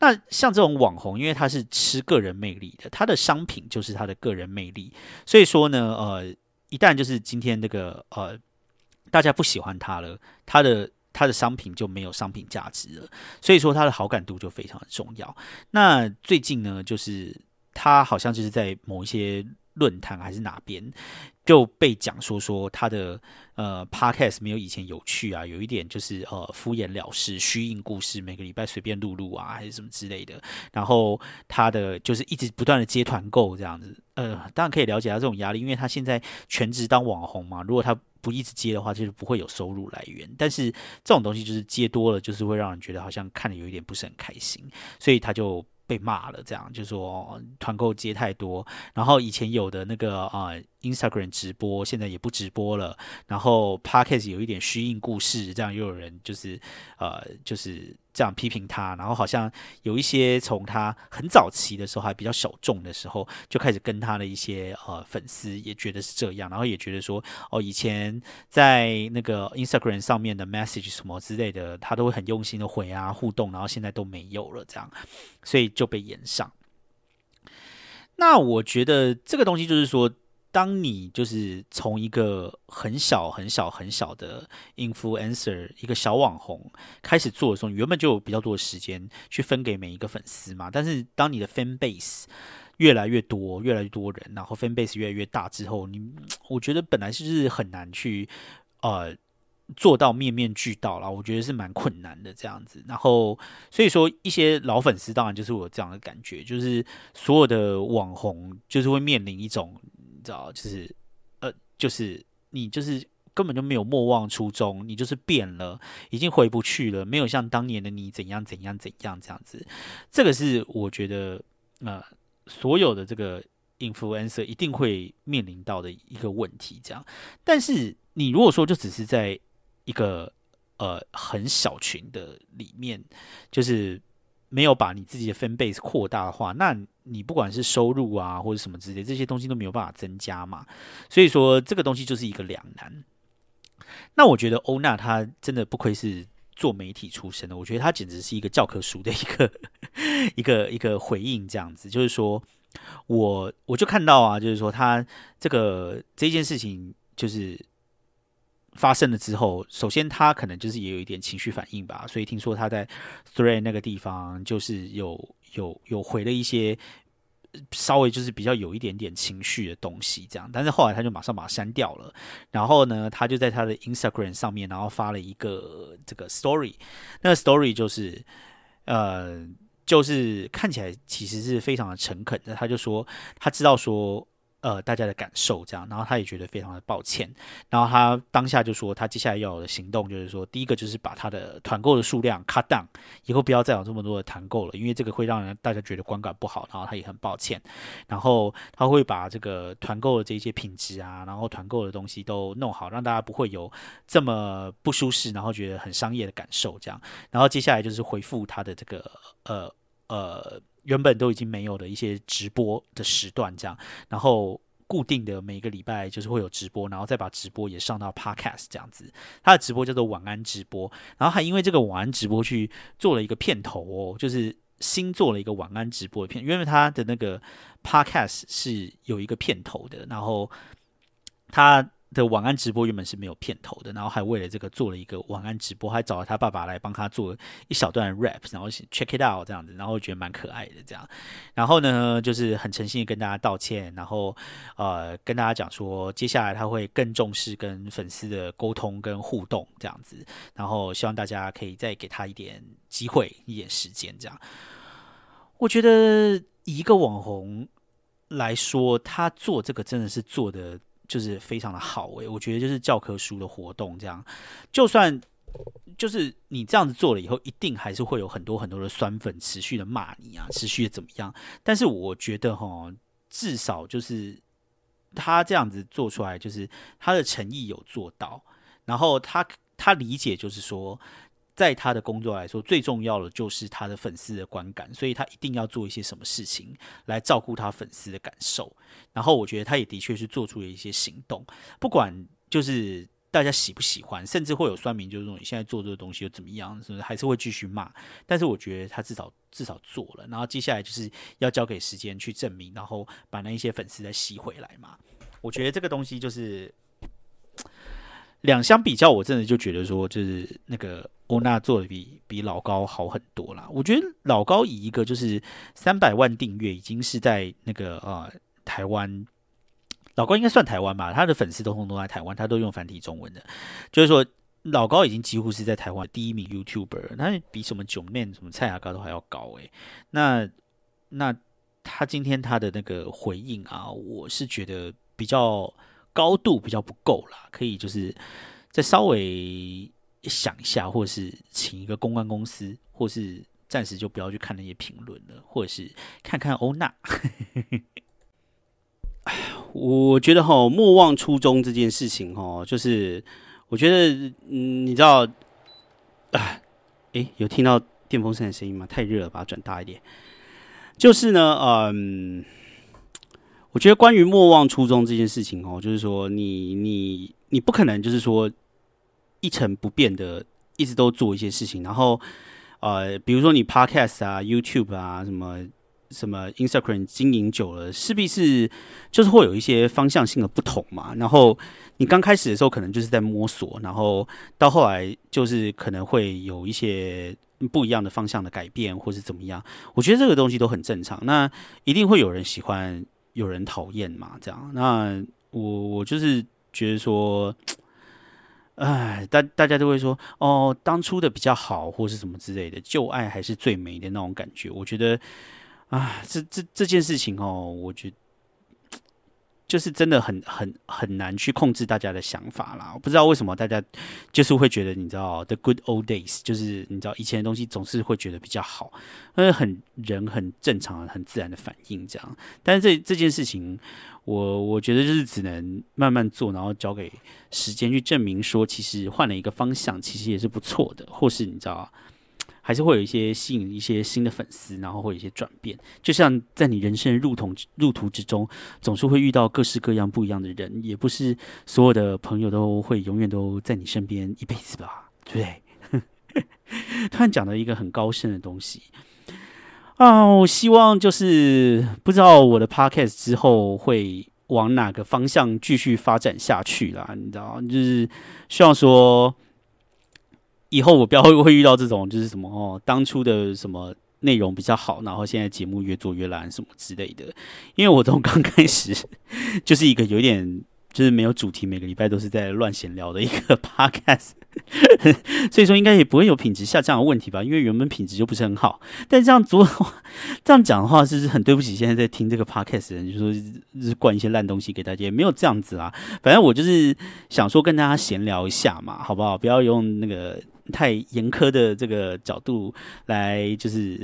S1: 那像这种网红，因为他是吃个人魅力的，他的商品就是他的个人魅力，所以说呢，呃，一旦就是今天这个呃，大家不喜欢他了，他的他的商品就没有商品价值了，所以说他的好感度就非常的重要。那最近呢，就是他好像就是在某一些论坛还是哪边。就被讲说说他的呃 podcast 没有以前有趣啊，有一点就是呃敷衍了事、虚应故事，每个礼拜随便录录啊，还是什么之类的。然后他的就是一直不断的接团购这样子，呃，当然可以了解他这种压力，因为他现在全职当网红嘛，如果他不一直接的话，就是不会有收入来源。但是这种东西就是接多了，就是会让人觉得好像看的有一点不是很开心，所以他就。被骂了，这样就说团购接太多，然后以前有的那个啊，Instagram 直播现在也不直播了，然后 Podcast 有一点虚应故事，这样又有人就是呃就是。这样批评他，然后好像有一些从他很早期的时候还比较小众的时候就开始跟他的一些呃粉丝也觉得是这样，然后也觉得说哦以前在那个 Instagram 上面的 message 什么之类的，他都会很用心的回啊互动，然后现在都没有了这样，所以就被延上。那我觉得这个东西就是说。当你就是从一个很小很小很小的 influencer 一个小网红开始做的时候，你原本就有比较多的时间去分给每一个粉丝嘛。但是当你的 fan base 越来越多，越来越多人，然后 fan base 越来越大之后，你我觉得本来就是很难去呃做到面面俱到了。我觉得是蛮困难的这样子。然后所以说一些老粉丝当然就是我这样的感觉，就是所有的网红就是会面临一种。知道，就是，呃，就是你就是根本就没有莫忘初衷，你就是变了，已经回不去了，没有像当年的你怎样怎样怎样这样子。这个是我觉得，呃，所有的这个 influencer 一定会面临到的一个问题。这样，但是你如果说就只是在一个呃很小群的里面，就是没有把你自己的 fan base 扩大的话，那。你不管是收入啊，或者什么之类，这些东西都没有办法增加嘛，所以说这个东西就是一个两难。那我觉得欧娜她真的不愧是做媒体出身的，我觉得她简直是一个教科书的一个 一个一个回应，这样子就是说，我我就看到啊，就是说他这个这件事情就是。发生了之后，首先他可能就是也有一点情绪反应吧，所以听说他在 Three 那个地方就是有有有回了一些稍微就是比较有一点点情绪的东西，这样，但是后来他就马上把它删掉了。然后呢，他就在他的 Instagram 上面，然后发了一个这个 Story，那个 Story 就是呃，就是看起来其实是非常的诚恳的，他就说他知道说。呃，大家的感受这样，然后他也觉得非常的抱歉，然后他当下就说，他接下来要有的行动就是说，第一个就是把他的团购的数量 cut down，以后不要再有这么多的团购了，因为这个会让人大家觉得观感不好，然后他也很抱歉，然后他会把这个团购的这些品质啊，然后团购的东西都弄好，让大家不会有这么不舒适，然后觉得很商业的感受这样，然后接下来就是回复他的这个呃呃。原本都已经没有的一些直播的时段，这样，然后固定的每个礼拜就是会有直播，然后再把直播也上到 Podcast 这样子。他的直播叫做晚安直播，然后还因为这个晚安直播去做了一个片头哦，就是新做了一个晚安直播的片，因为他的那个 Podcast 是有一个片头的，然后他。的晚安直播原本是没有片头的，然后还为了这个做了一个晚安直播，还找了他爸爸来帮他做一小段 rap，然后 check it out 这样子，然后觉得蛮可爱的这样。然后呢，就是很诚心的跟大家道歉，然后呃跟大家讲说，接下来他会更重视跟粉丝的沟通跟互动这样子，然后希望大家可以再给他一点机会、一点时间这样。我觉得一个网红来说，他做这个真的是做的。就是非常的好诶，我觉得就是教科书的活动这样，就算就是你这样子做了以后，一定还是会有很多很多的酸粉持续的骂你啊，持续的怎么样？但是我觉得哈，至少就是他这样子做出来，就是他的诚意有做到，然后他他理解就是说。在他的工作来说，最重要的就是他的粉丝的观感，所以他一定要做一些什么事情来照顾他粉丝的感受。然后我觉得他也的确是做出了一些行动，不管就是大家喜不喜欢，甚至会有酸民就是说你现在做这个东西又怎么样，是不是还是会继续骂？但是我觉得他至少至少做了，然后接下来就是要交给时间去证明，然后把那一些粉丝再吸回来嘛。我觉得这个东西就是两相比较，我真的就觉得说，就是那个欧娜做的比比老高好很多啦。我觉得老高以一个就是三百万订阅，已经是在那个呃台湾。老高应该算台湾吧，他的粉丝都通都在台湾，他都用繁体中文的。就是说，老高已经几乎是在台湾第一名 YouTuber，他比什么九面、什么蔡雅高都还要高诶。那那他今天他的那个回应啊，我是觉得比较高度比较不够啦，可以就是再稍微想一下，或是请一个公关公司，或是暂时就不要去看那些评论了，或者是看看欧娜。我觉得哈，莫忘初衷这件事情哈，就是我觉得，你知道，啊，诶，有听到电风扇的声音吗？太热了，把它转大一点。就是呢，嗯，我觉得关于莫忘初衷这件事情哦，就是说，你你你不可能就是说一成不变的一直都做一些事情，然后呃，比如说你 Podcast 啊、YouTube 啊什么。什么 Instagram 经营久了，势必是就是会有一些方向性的不同嘛。然后你刚开始的时候可能就是在摸索，然后到后来就是可能会有一些不一样的方向的改变，或是怎么样。我觉得这个东西都很正常。那一定会有人喜欢，有人讨厌嘛。这样，那我我就是觉得说，哎，大大家都会说哦，当初的比较好，或是什么之类的，旧爱还是最美的那种感觉。我觉得。啊，这这这件事情哦，我觉得就是真的很很很难去控制大家的想法啦。我不知道为什么大家就是会觉得，你知道，the good old days，就是你知道以前的东西总是会觉得比较好，那很人很正常、很自然的反应这样。但是这这件事情，我我觉得就是只能慢慢做，然后交给时间去证明，说其实换了一个方向，其实也是不错的，或是你知道。还是会有一些吸引一些新的粉丝，然后会有一些转变。就像在你人生的路途路途之中，总是会遇到各式各样不一样的人，也不是所有的朋友都会永远都在你身边一辈子吧？对不对？突然讲到一个很高深的东西啊！我希望就是不知道我的 podcast 之后会往哪个方向继续发展下去啦。你知道，就是希望说。以后我不要会遇到这种，就是什么哦，当初的什么内容比较好，然后现在节目越做越烂什么之类的。因为我从刚开始就是一个有点就是没有主题，每个礼拜都是在乱闲聊的一个 podcast，所以说应该也不会有品质下降的问题吧？因为原本品质就不是很好。但这样做 这样讲的话，是很对不起现在在听这个 podcast 的人，就说是灌一些烂东西给大家，也没有这样子啊。反正我就是想说跟大家闲聊一下嘛，好不好？不要用那个。太严苛的这个角度来，就是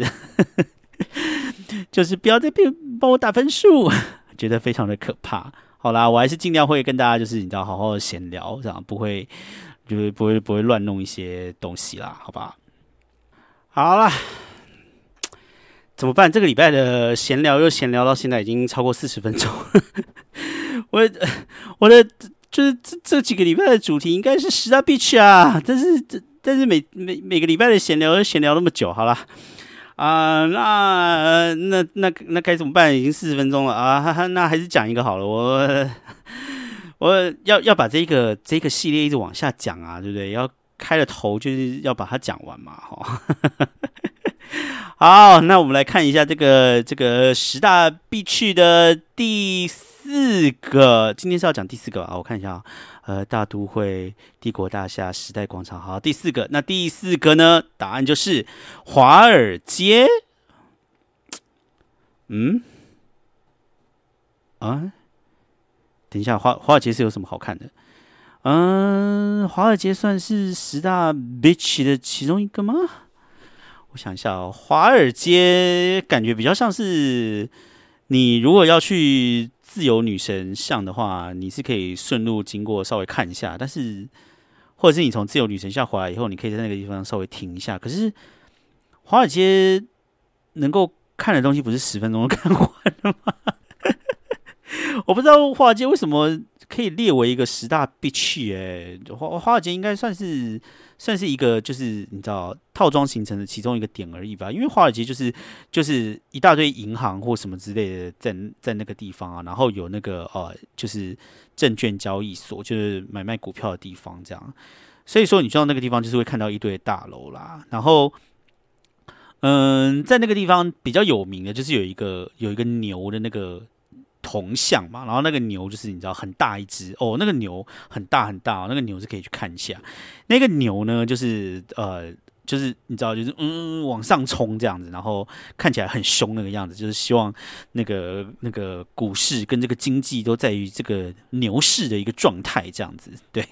S1: 就是不要再变帮我打分数，觉得非常的可怕。好啦，我还是尽量会跟大家就是你知道好好的闲聊，这样不会就是不会不会乱弄一些东西啦，好吧？好啦，怎么办？这个礼拜的闲聊又闲聊到现在已经超过四十分钟，我我的就是这这几个礼拜的主题应该是十大 beach 啊，但是这。但是每每每个礼拜的闲聊都闲聊那么久，好了啊，那那那那该怎么办？已经四十分钟了啊，那还是讲一个好了。我 我要要把这个这个系列一直往下讲啊，对不对？要开了头就是要把它讲完嘛，哈。好，那我们来看一下这个这个十大必去的第四个，今天是要讲第四个啊，我看一下啊。呃，大都会、帝国大厦、时代广场，好，第四个，那第四个呢？答案就是华尔街。嗯，啊，等一下，华华尔街是有什么好看的？嗯，华尔街算是十大 bitch 的其中一个吗？我想一下哦，华尔街感觉比较像是你如果要去。自由女神像的话，你是可以顺路经过稍微看一下，但是或者是你从自由女神像回来以后，你可以在那个地方稍微停一下。可是华尔街能够看的东西不是十分钟看完了吗？我不知道华尔街为什么可以列为一个十大必去诶，华华尔街应该算是算是一个就是你知道套装形成的其中一个点而已吧。因为华尔街就是就是一大堆银行或什么之类的在在那个地方啊，然后有那个呃就是证券交易所，就是买卖股票的地方这样。所以说你知道那个地方就是会看到一堆大楼啦，然后。嗯，在那个地方比较有名的，就是有一个有一个牛的那个铜像嘛，然后那个牛就是你知道很大一只哦，那个牛很大很大，那个牛是可以去看一下。那个牛呢，就是呃，就是你知道，就是嗯往上冲这样子，然后看起来很凶那个样子，就是希望那个那个股市跟这个经济都在于这个牛市的一个状态这样子。对，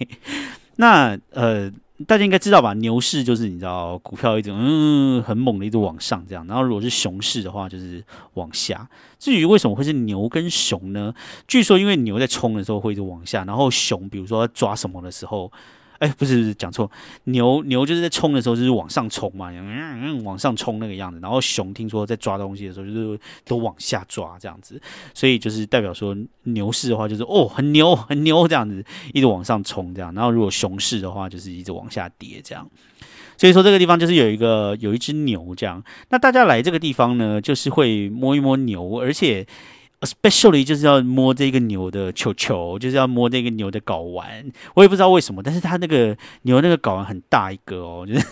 S1: 那呃。大家应该知道吧？牛市就是你知道，股票一直嗯很猛的一直往上这样，然后如果是熊市的话，就是往下。至于为什么会是牛跟熊呢？据说因为牛在冲的时候会一直往下，然后熊比如说抓什么的时候。哎，不是不是讲错，牛牛就是在冲的时候就是往上冲嘛，嗯，往上冲那个样子。然后熊听说在抓东西的时候就是都往下抓这样子，所以就是代表说牛市的话就是哦很牛很牛这样子，一直往上冲这样。然后如果熊市的话就是一直往下跌这样。所以说这个地方就是有一个有一只牛这样。那大家来这个地方呢，就是会摸一摸牛，而且。Especially 就是要摸这个牛的球球，就是要摸那个牛的睾丸。我也不知道为什么，但是他那个牛那个睾丸很大一个哦，就是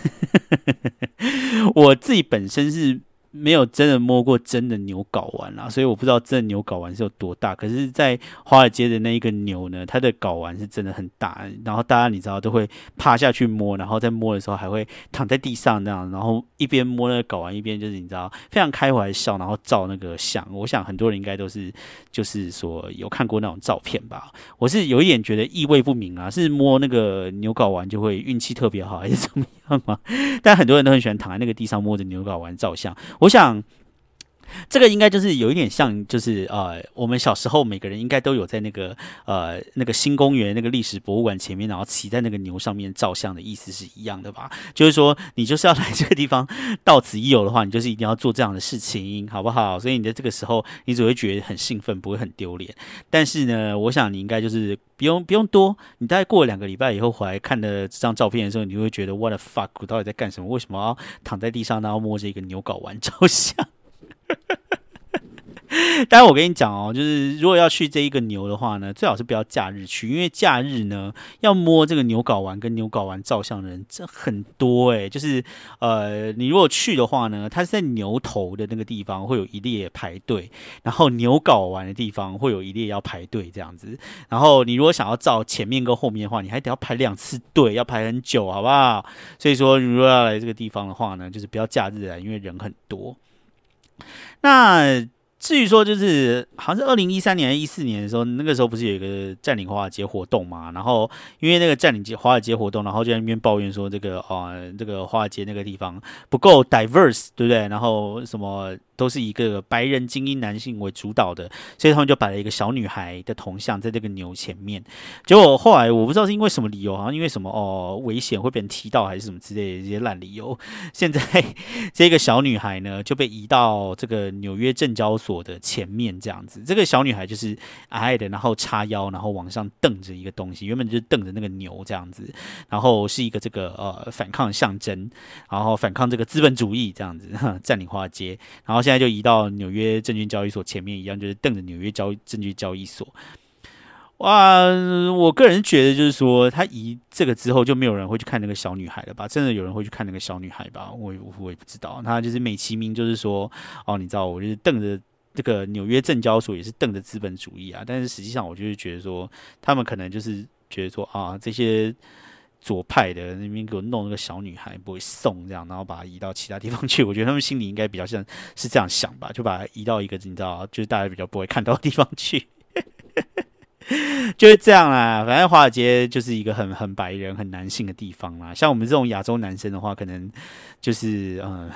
S1: 我自己本身是。没有真的摸过真的牛睾丸啦，所以我不知道真的牛睾丸是有多大。可是，在华尔街的那一个牛呢，它的睾丸是真的很大。然后大家你知道都会趴下去摸，然后在摸的时候还会躺在地上那样，然后一边摸那个睾丸，一边就是你知道非常开怀笑，然后照那个相。我想很多人应该都是就是说有看过那种照片吧。我是有一点觉得意味不明啊，是摸那个牛睾丸就会运气特别好，还是怎么样吗？但很多人都很喜欢躺在那个地上摸着牛睾丸照相。我想，这个应该就是有一点像，就是呃，我们小时候每个人应该都有在那个呃那个新公园那个历史博物馆前面，然后骑在那个牛上面照相的意思是一样的吧？就是说，你就是要来这个地方到此一游的话，你就是一定要做这样的事情，好不好？所以你在这个时候，你只会觉得很兴奋，不会很丢脸。但是呢，我想你应该就是不用不用多，你大概过了两个礼拜以后回来看的这张照片的时候，你会觉得 What the fuck，我到底在干什么？为什么要躺在地上，然后摸着一个牛睾丸照相？但是，我跟你讲哦，就是如果要去这一个牛的话呢，最好是不要假日去，因为假日呢要摸这个牛睾丸跟牛睾丸照相的人真很多诶。就是呃，你如果去的话呢，它是在牛头的那个地方会有一列排队，然后牛睾丸的地方会有一列要排队这样子。然后你如果想要照前面跟后面的话，你还得要排两次队，要排很久，好不好？所以说，如果要来这个地方的话呢，就是不要假日来，因为人很多。那至于说，就是好像是二零一三年、一四年的时候，那个时候不是有一个占领华尔街活动嘛？然后因为那个占领华尔街活动，然后就在那边抱怨说，这个啊，这个华尔街那个地方不够 diverse，对不对？然后什么？都是一个白人精英男性为主导的，所以他们就摆了一个小女孩的铜像在这个牛前面。结果后来我不知道是因为什么理由，好像因为什么哦危险会被人踢到还是什么之类的这些烂理由。现在这个小女孩呢就被移到这个纽约证交所的前面这样子。这个小女孩就是矮矮的，然后叉腰，然后往上瞪着一个东西，原本就是瞪着那个牛这样子，然后是一个这个呃反抗象征，然后反抗这个资本主义这样子占领华尔街，然后。现在就移到纽约证券交易所前面一样，就是瞪着纽约交证券交易所。哇，我个人觉得就是说，他移这个之后，就没有人会去看那个小女孩了吧？真的有人会去看那个小女孩吧？我我也不知道。他就是美其名就是说，哦，你知道，我就是瞪着这个纽约证交所，也是瞪着资本主义啊。但是实际上，我就是觉得说，他们可能就是觉得说啊，这些。左派的那边给我弄那个小女孩，不会送这样，然后把它移到其他地方去。我觉得他们心里应该比较像是这样想吧，就把它移到一个你知道，就是大家比较不会看到的地方去，就是这样啦。反正华尔街就是一个很很白人、很男性的地方啦。像我们这种亚洲男生的话，可能就是嗯。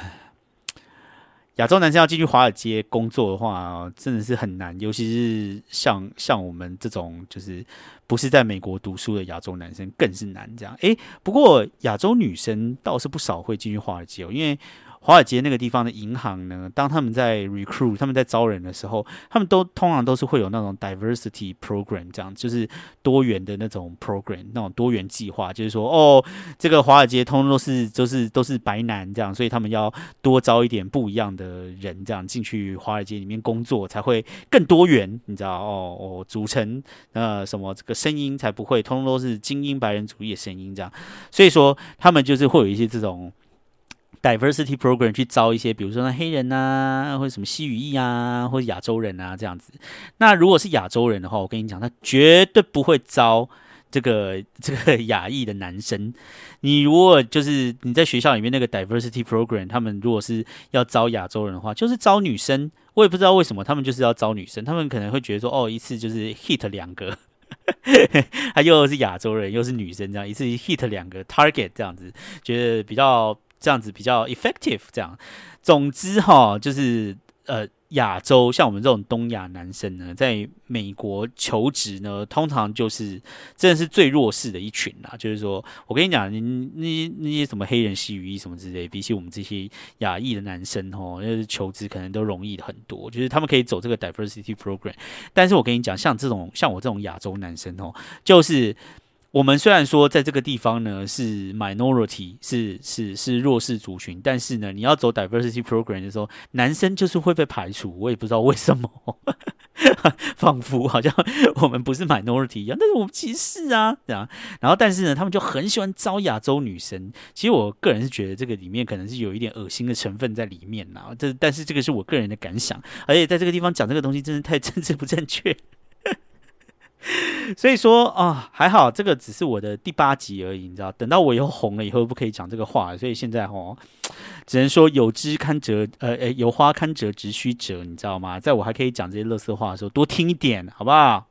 S1: 亚洲男生要进去华尔街工作的话，真的是很难，尤其是像像我们这种就是不是在美国读书的亚洲男生，更是难。这样，诶，不过亚洲女生倒是不少会进去华尔街哦，因为华尔街那个地方的银行呢，当他们在 recruit 他们在招人的时候，他们都通常都是会有那种 diversity program，这样就是多元的那种 program，那种多元计划，就是说哦，这个华尔街通通都是都是都是白男这样，所以他们要多招一点不一样的人，这样进去华尔街里面工作才会更多元，你知道哦哦，组成呃什么这个声音才不会通通都是精英白人主义的声音这样，所以说他们就是会有一些这种。Diversity program 去招一些，比如说那黑人呐，或者什么西语裔啊，或者亚洲人啊这样子。那如果是亚洲人的话，我跟你讲，他绝对不会招这个 这个亚裔的男生。你如果就是你在学校里面那个 diversity program，他们如果是要招亚洲人的话，就是招女生。我也不知道为什么他们就是要招女生，他们可能会觉得说，哦，一次就是 hit 两个，他又是亚洲人又是女生，这样一次 hit 两个 target 这样子，觉得比较。这样子比较 effective，这样，总之哈，就是呃，亚洲像我们这种东亚男生呢，在美国求职呢，通常就是真的是最弱势的一群啦。就是说我跟你讲，你那些那些什么黑人、西语裔什么之类，比起我们这些亚裔的男生哦，就是求职可能都容易很多。就是他们可以走这个 diversity program，但是我跟你讲，像这种像我这种亚洲男生哦，就是。我们虽然说在这个地方呢是 minority，是是是弱势族群，但是呢，你要走 diversity program 的时候，男生就是会被排除。我也不知道为什么，仿佛好像我们不是 minority 一样，但是我们其实啊，这样。然后，但是呢，他们就很喜欢招亚洲女生。其实我个人是觉得这个里面可能是有一点恶心的成分在里面呐。这但是这个是我个人的感想，而且在这个地方讲这个东西真的太 政治不正确。所以说啊，还好这个只是我的第八集而已，你知道，等到我以后红了以后，不可以讲这个话，所以现在哦，只能说有枝堪折，呃，诶，有花堪折直须折，你知道吗？在我还可以讲这些乐色话的时候，多听一点，好不好？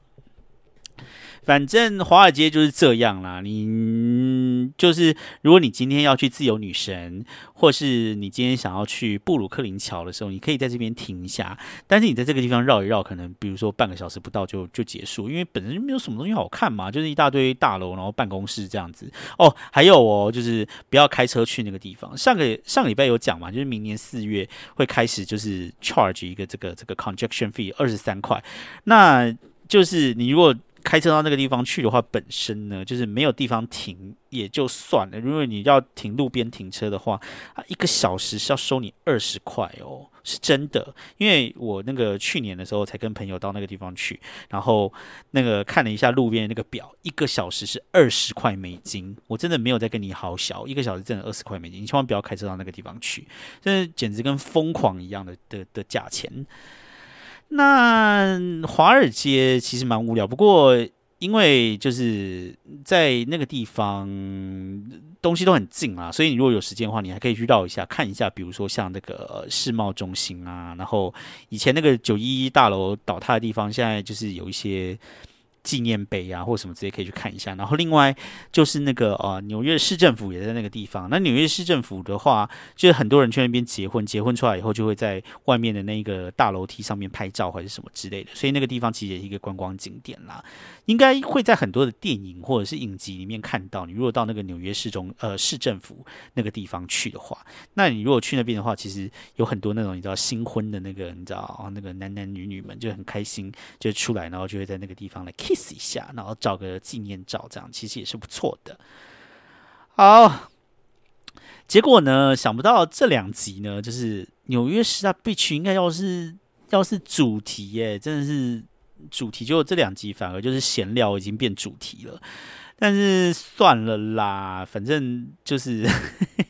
S1: 反正华尔街就是这样啦，你就是如果你今天要去自由女神，或是你今天想要去布鲁克林桥的时候，你可以在这边停一下。但是你在这个地方绕一绕，可能比如说半个小时不到就就结束，因为本身就没有什么东西好看嘛，就是一大堆大楼，然后办公室这样子。哦，还有哦，就是不要开车去那个地方。上个上个礼拜有讲嘛，就是明年四月会开始就是 charge 一个这个这个 congestion fee 二十三块，那就是你如果。开车到那个地方去的话，本身呢就是没有地方停也就算了。如果你要停路边停车的话，啊，一个小时是要收你二十块哦，是真的。因为我那个去年的时候才跟朋友到那个地方去，然后那个看了一下路边那个表，一个小时是二十块美金。我真的没有在跟你好小，一个小时挣二十块美金，你千万不要开车到那个地方去，这简直跟疯狂一样的的的价钱。那华尔街其实蛮无聊，不过因为就是在那个地方东西都很近啊，所以你如果有时间的话，你还可以去绕一下看一下，比如说像那个世贸中心啊，然后以前那个九一一大楼倒塌的地方，现在就是有一些。纪念碑啊，或什么直接可以去看一下。然后另外就是那个呃，纽约市政府也在那个地方。那纽约市政府的话，就是很多人去那边结婚，结婚出来以后就会在外面的那个大楼梯上面拍照或者什么之类的。所以那个地方其实也是一个观光景点啦。应该会在很多的电影或者是影集里面看到。你如果到那个纽约市中呃市政府那个地方去的话，那你如果去那边的话，其实有很多那种你知道新婚的那个你知道那个男男女女们就很开心，就出来然后就会在那个地方来 kiss 一下，然后照个纪念照，这样其实也是不错的。好，结果呢，想不到这两集呢，就是纽约十大必去，应该要是要是主题耶，真的是。主题就这两集，反而就是闲聊已经变主题了。但是算了啦，反正就是，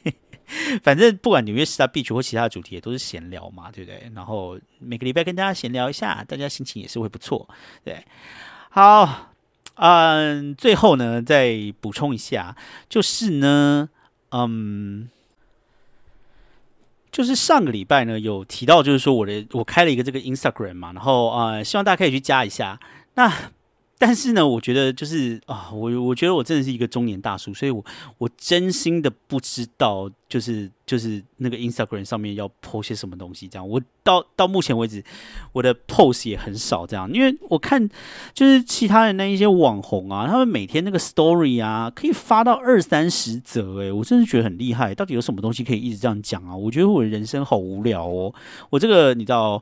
S1: 反正不管纽约 Star Beach 或其他主题，也都是闲聊嘛，对不对？然后每个礼拜跟大家闲聊一下，大家心情也是会不错。对，好，嗯，最后呢，再补充一下，就是呢，嗯。就是上个礼拜呢，有提到，就是说我的我开了一个这个 Instagram 嘛，然后呃，希望大家可以去加一下。那但是呢，我觉得就是啊，我我觉得我真的是一个中年大叔，所以我我真心的不知道，就是就是那个 Instagram 上面要 po 些什么东西。这样，我到到目前为止，我的 post 也很少这样，因为我看就是其他的那一些网红啊，他们每天那个 story 啊，可以发到二三十则，诶，我真的觉得很厉害。到底有什么东西可以一直这样讲啊？我觉得我的人生好无聊哦，我这个你知道。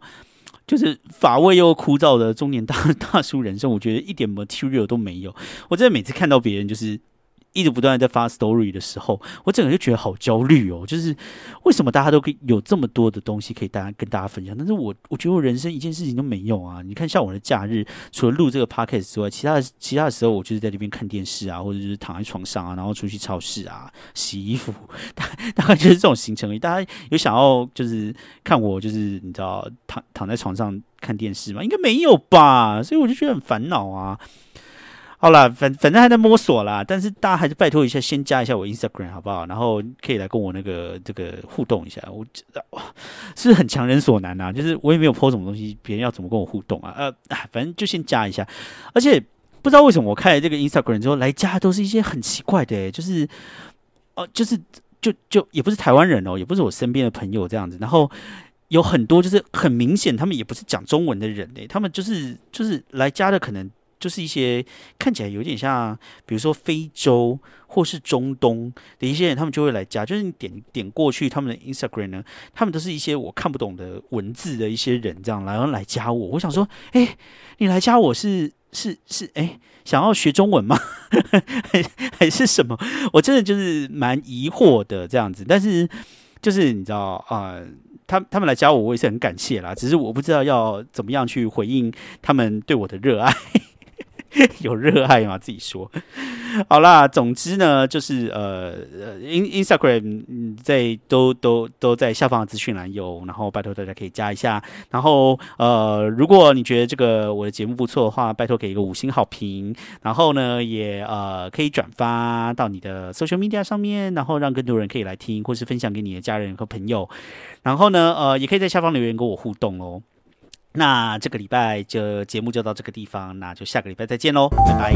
S1: 就是乏味又枯燥的中年大 大叔人生，我觉得一点 material 都没有。我真的每次看到别人就是。一直不断的在发 story 的时候，我整个就觉得好焦虑哦。就是为什么大家都可以有这么多的东西可以大家跟大家分享，但是我我觉得我人生一件事情都没有啊。你看，像我的假日，除了录这个 podcast 之外，其他的其他的时候，我就是在这边看电视啊，或者是躺在床上啊，然后出去超市啊，洗衣服，大大概就是这种行程。大家有想要就是看我就是你知道躺躺在床上看电视吗？应该没有吧。所以我就觉得很烦恼啊。好了，反反正还在摸索啦，但是大家还是拜托一下，先加一下我 Instagram 好不好？然后可以来跟我那个这个互动一下。我哇，是很强人所难啊，就是我也没有 po 什么东西，别人要怎么跟我互动啊？呃，反正就先加一下。而且不知道为什么我开了这个 Instagram 之后，来加都是一些很奇怪的，就是哦，就是就就也不是台湾人哦，也不是我身边的朋友这样子。然后有很多就是很明显，他们也不是讲中文的人诶，他们就是就是来加的可能。就是一些看起来有点像，比如说非洲或是中东的一些人，他们就会来加。就是你点点过去，他们的 Instagram 呢，他们都是一些我看不懂的文字的一些人，这样然后来加我。我想说，哎，你来加我是是是，哎，想要学中文吗？还还是什么？我真的就是蛮疑惑的这样子。但是就是你知道啊，他他们来加我，我也是很感谢啦。只是我不知道要怎么样去回应他们对我的热爱。有热爱吗？自己说。好啦，总之呢，就是呃，In Instagram 在都都都在下方的资讯栏有，然后拜托大家可以加一下。然后呃，如果你觉得这个我的节目不错的话，拜托给一个五星好评。然后呢，也呃可以转发到你的 social media 上面，然后让更多人可以来听，或是分享给你的家人和朋友。然后呢，呃，也可以在下方留言跟我互动哦。那这个礼拜就节目就到这个地方，那就下个礼拜再见喽，拜拜。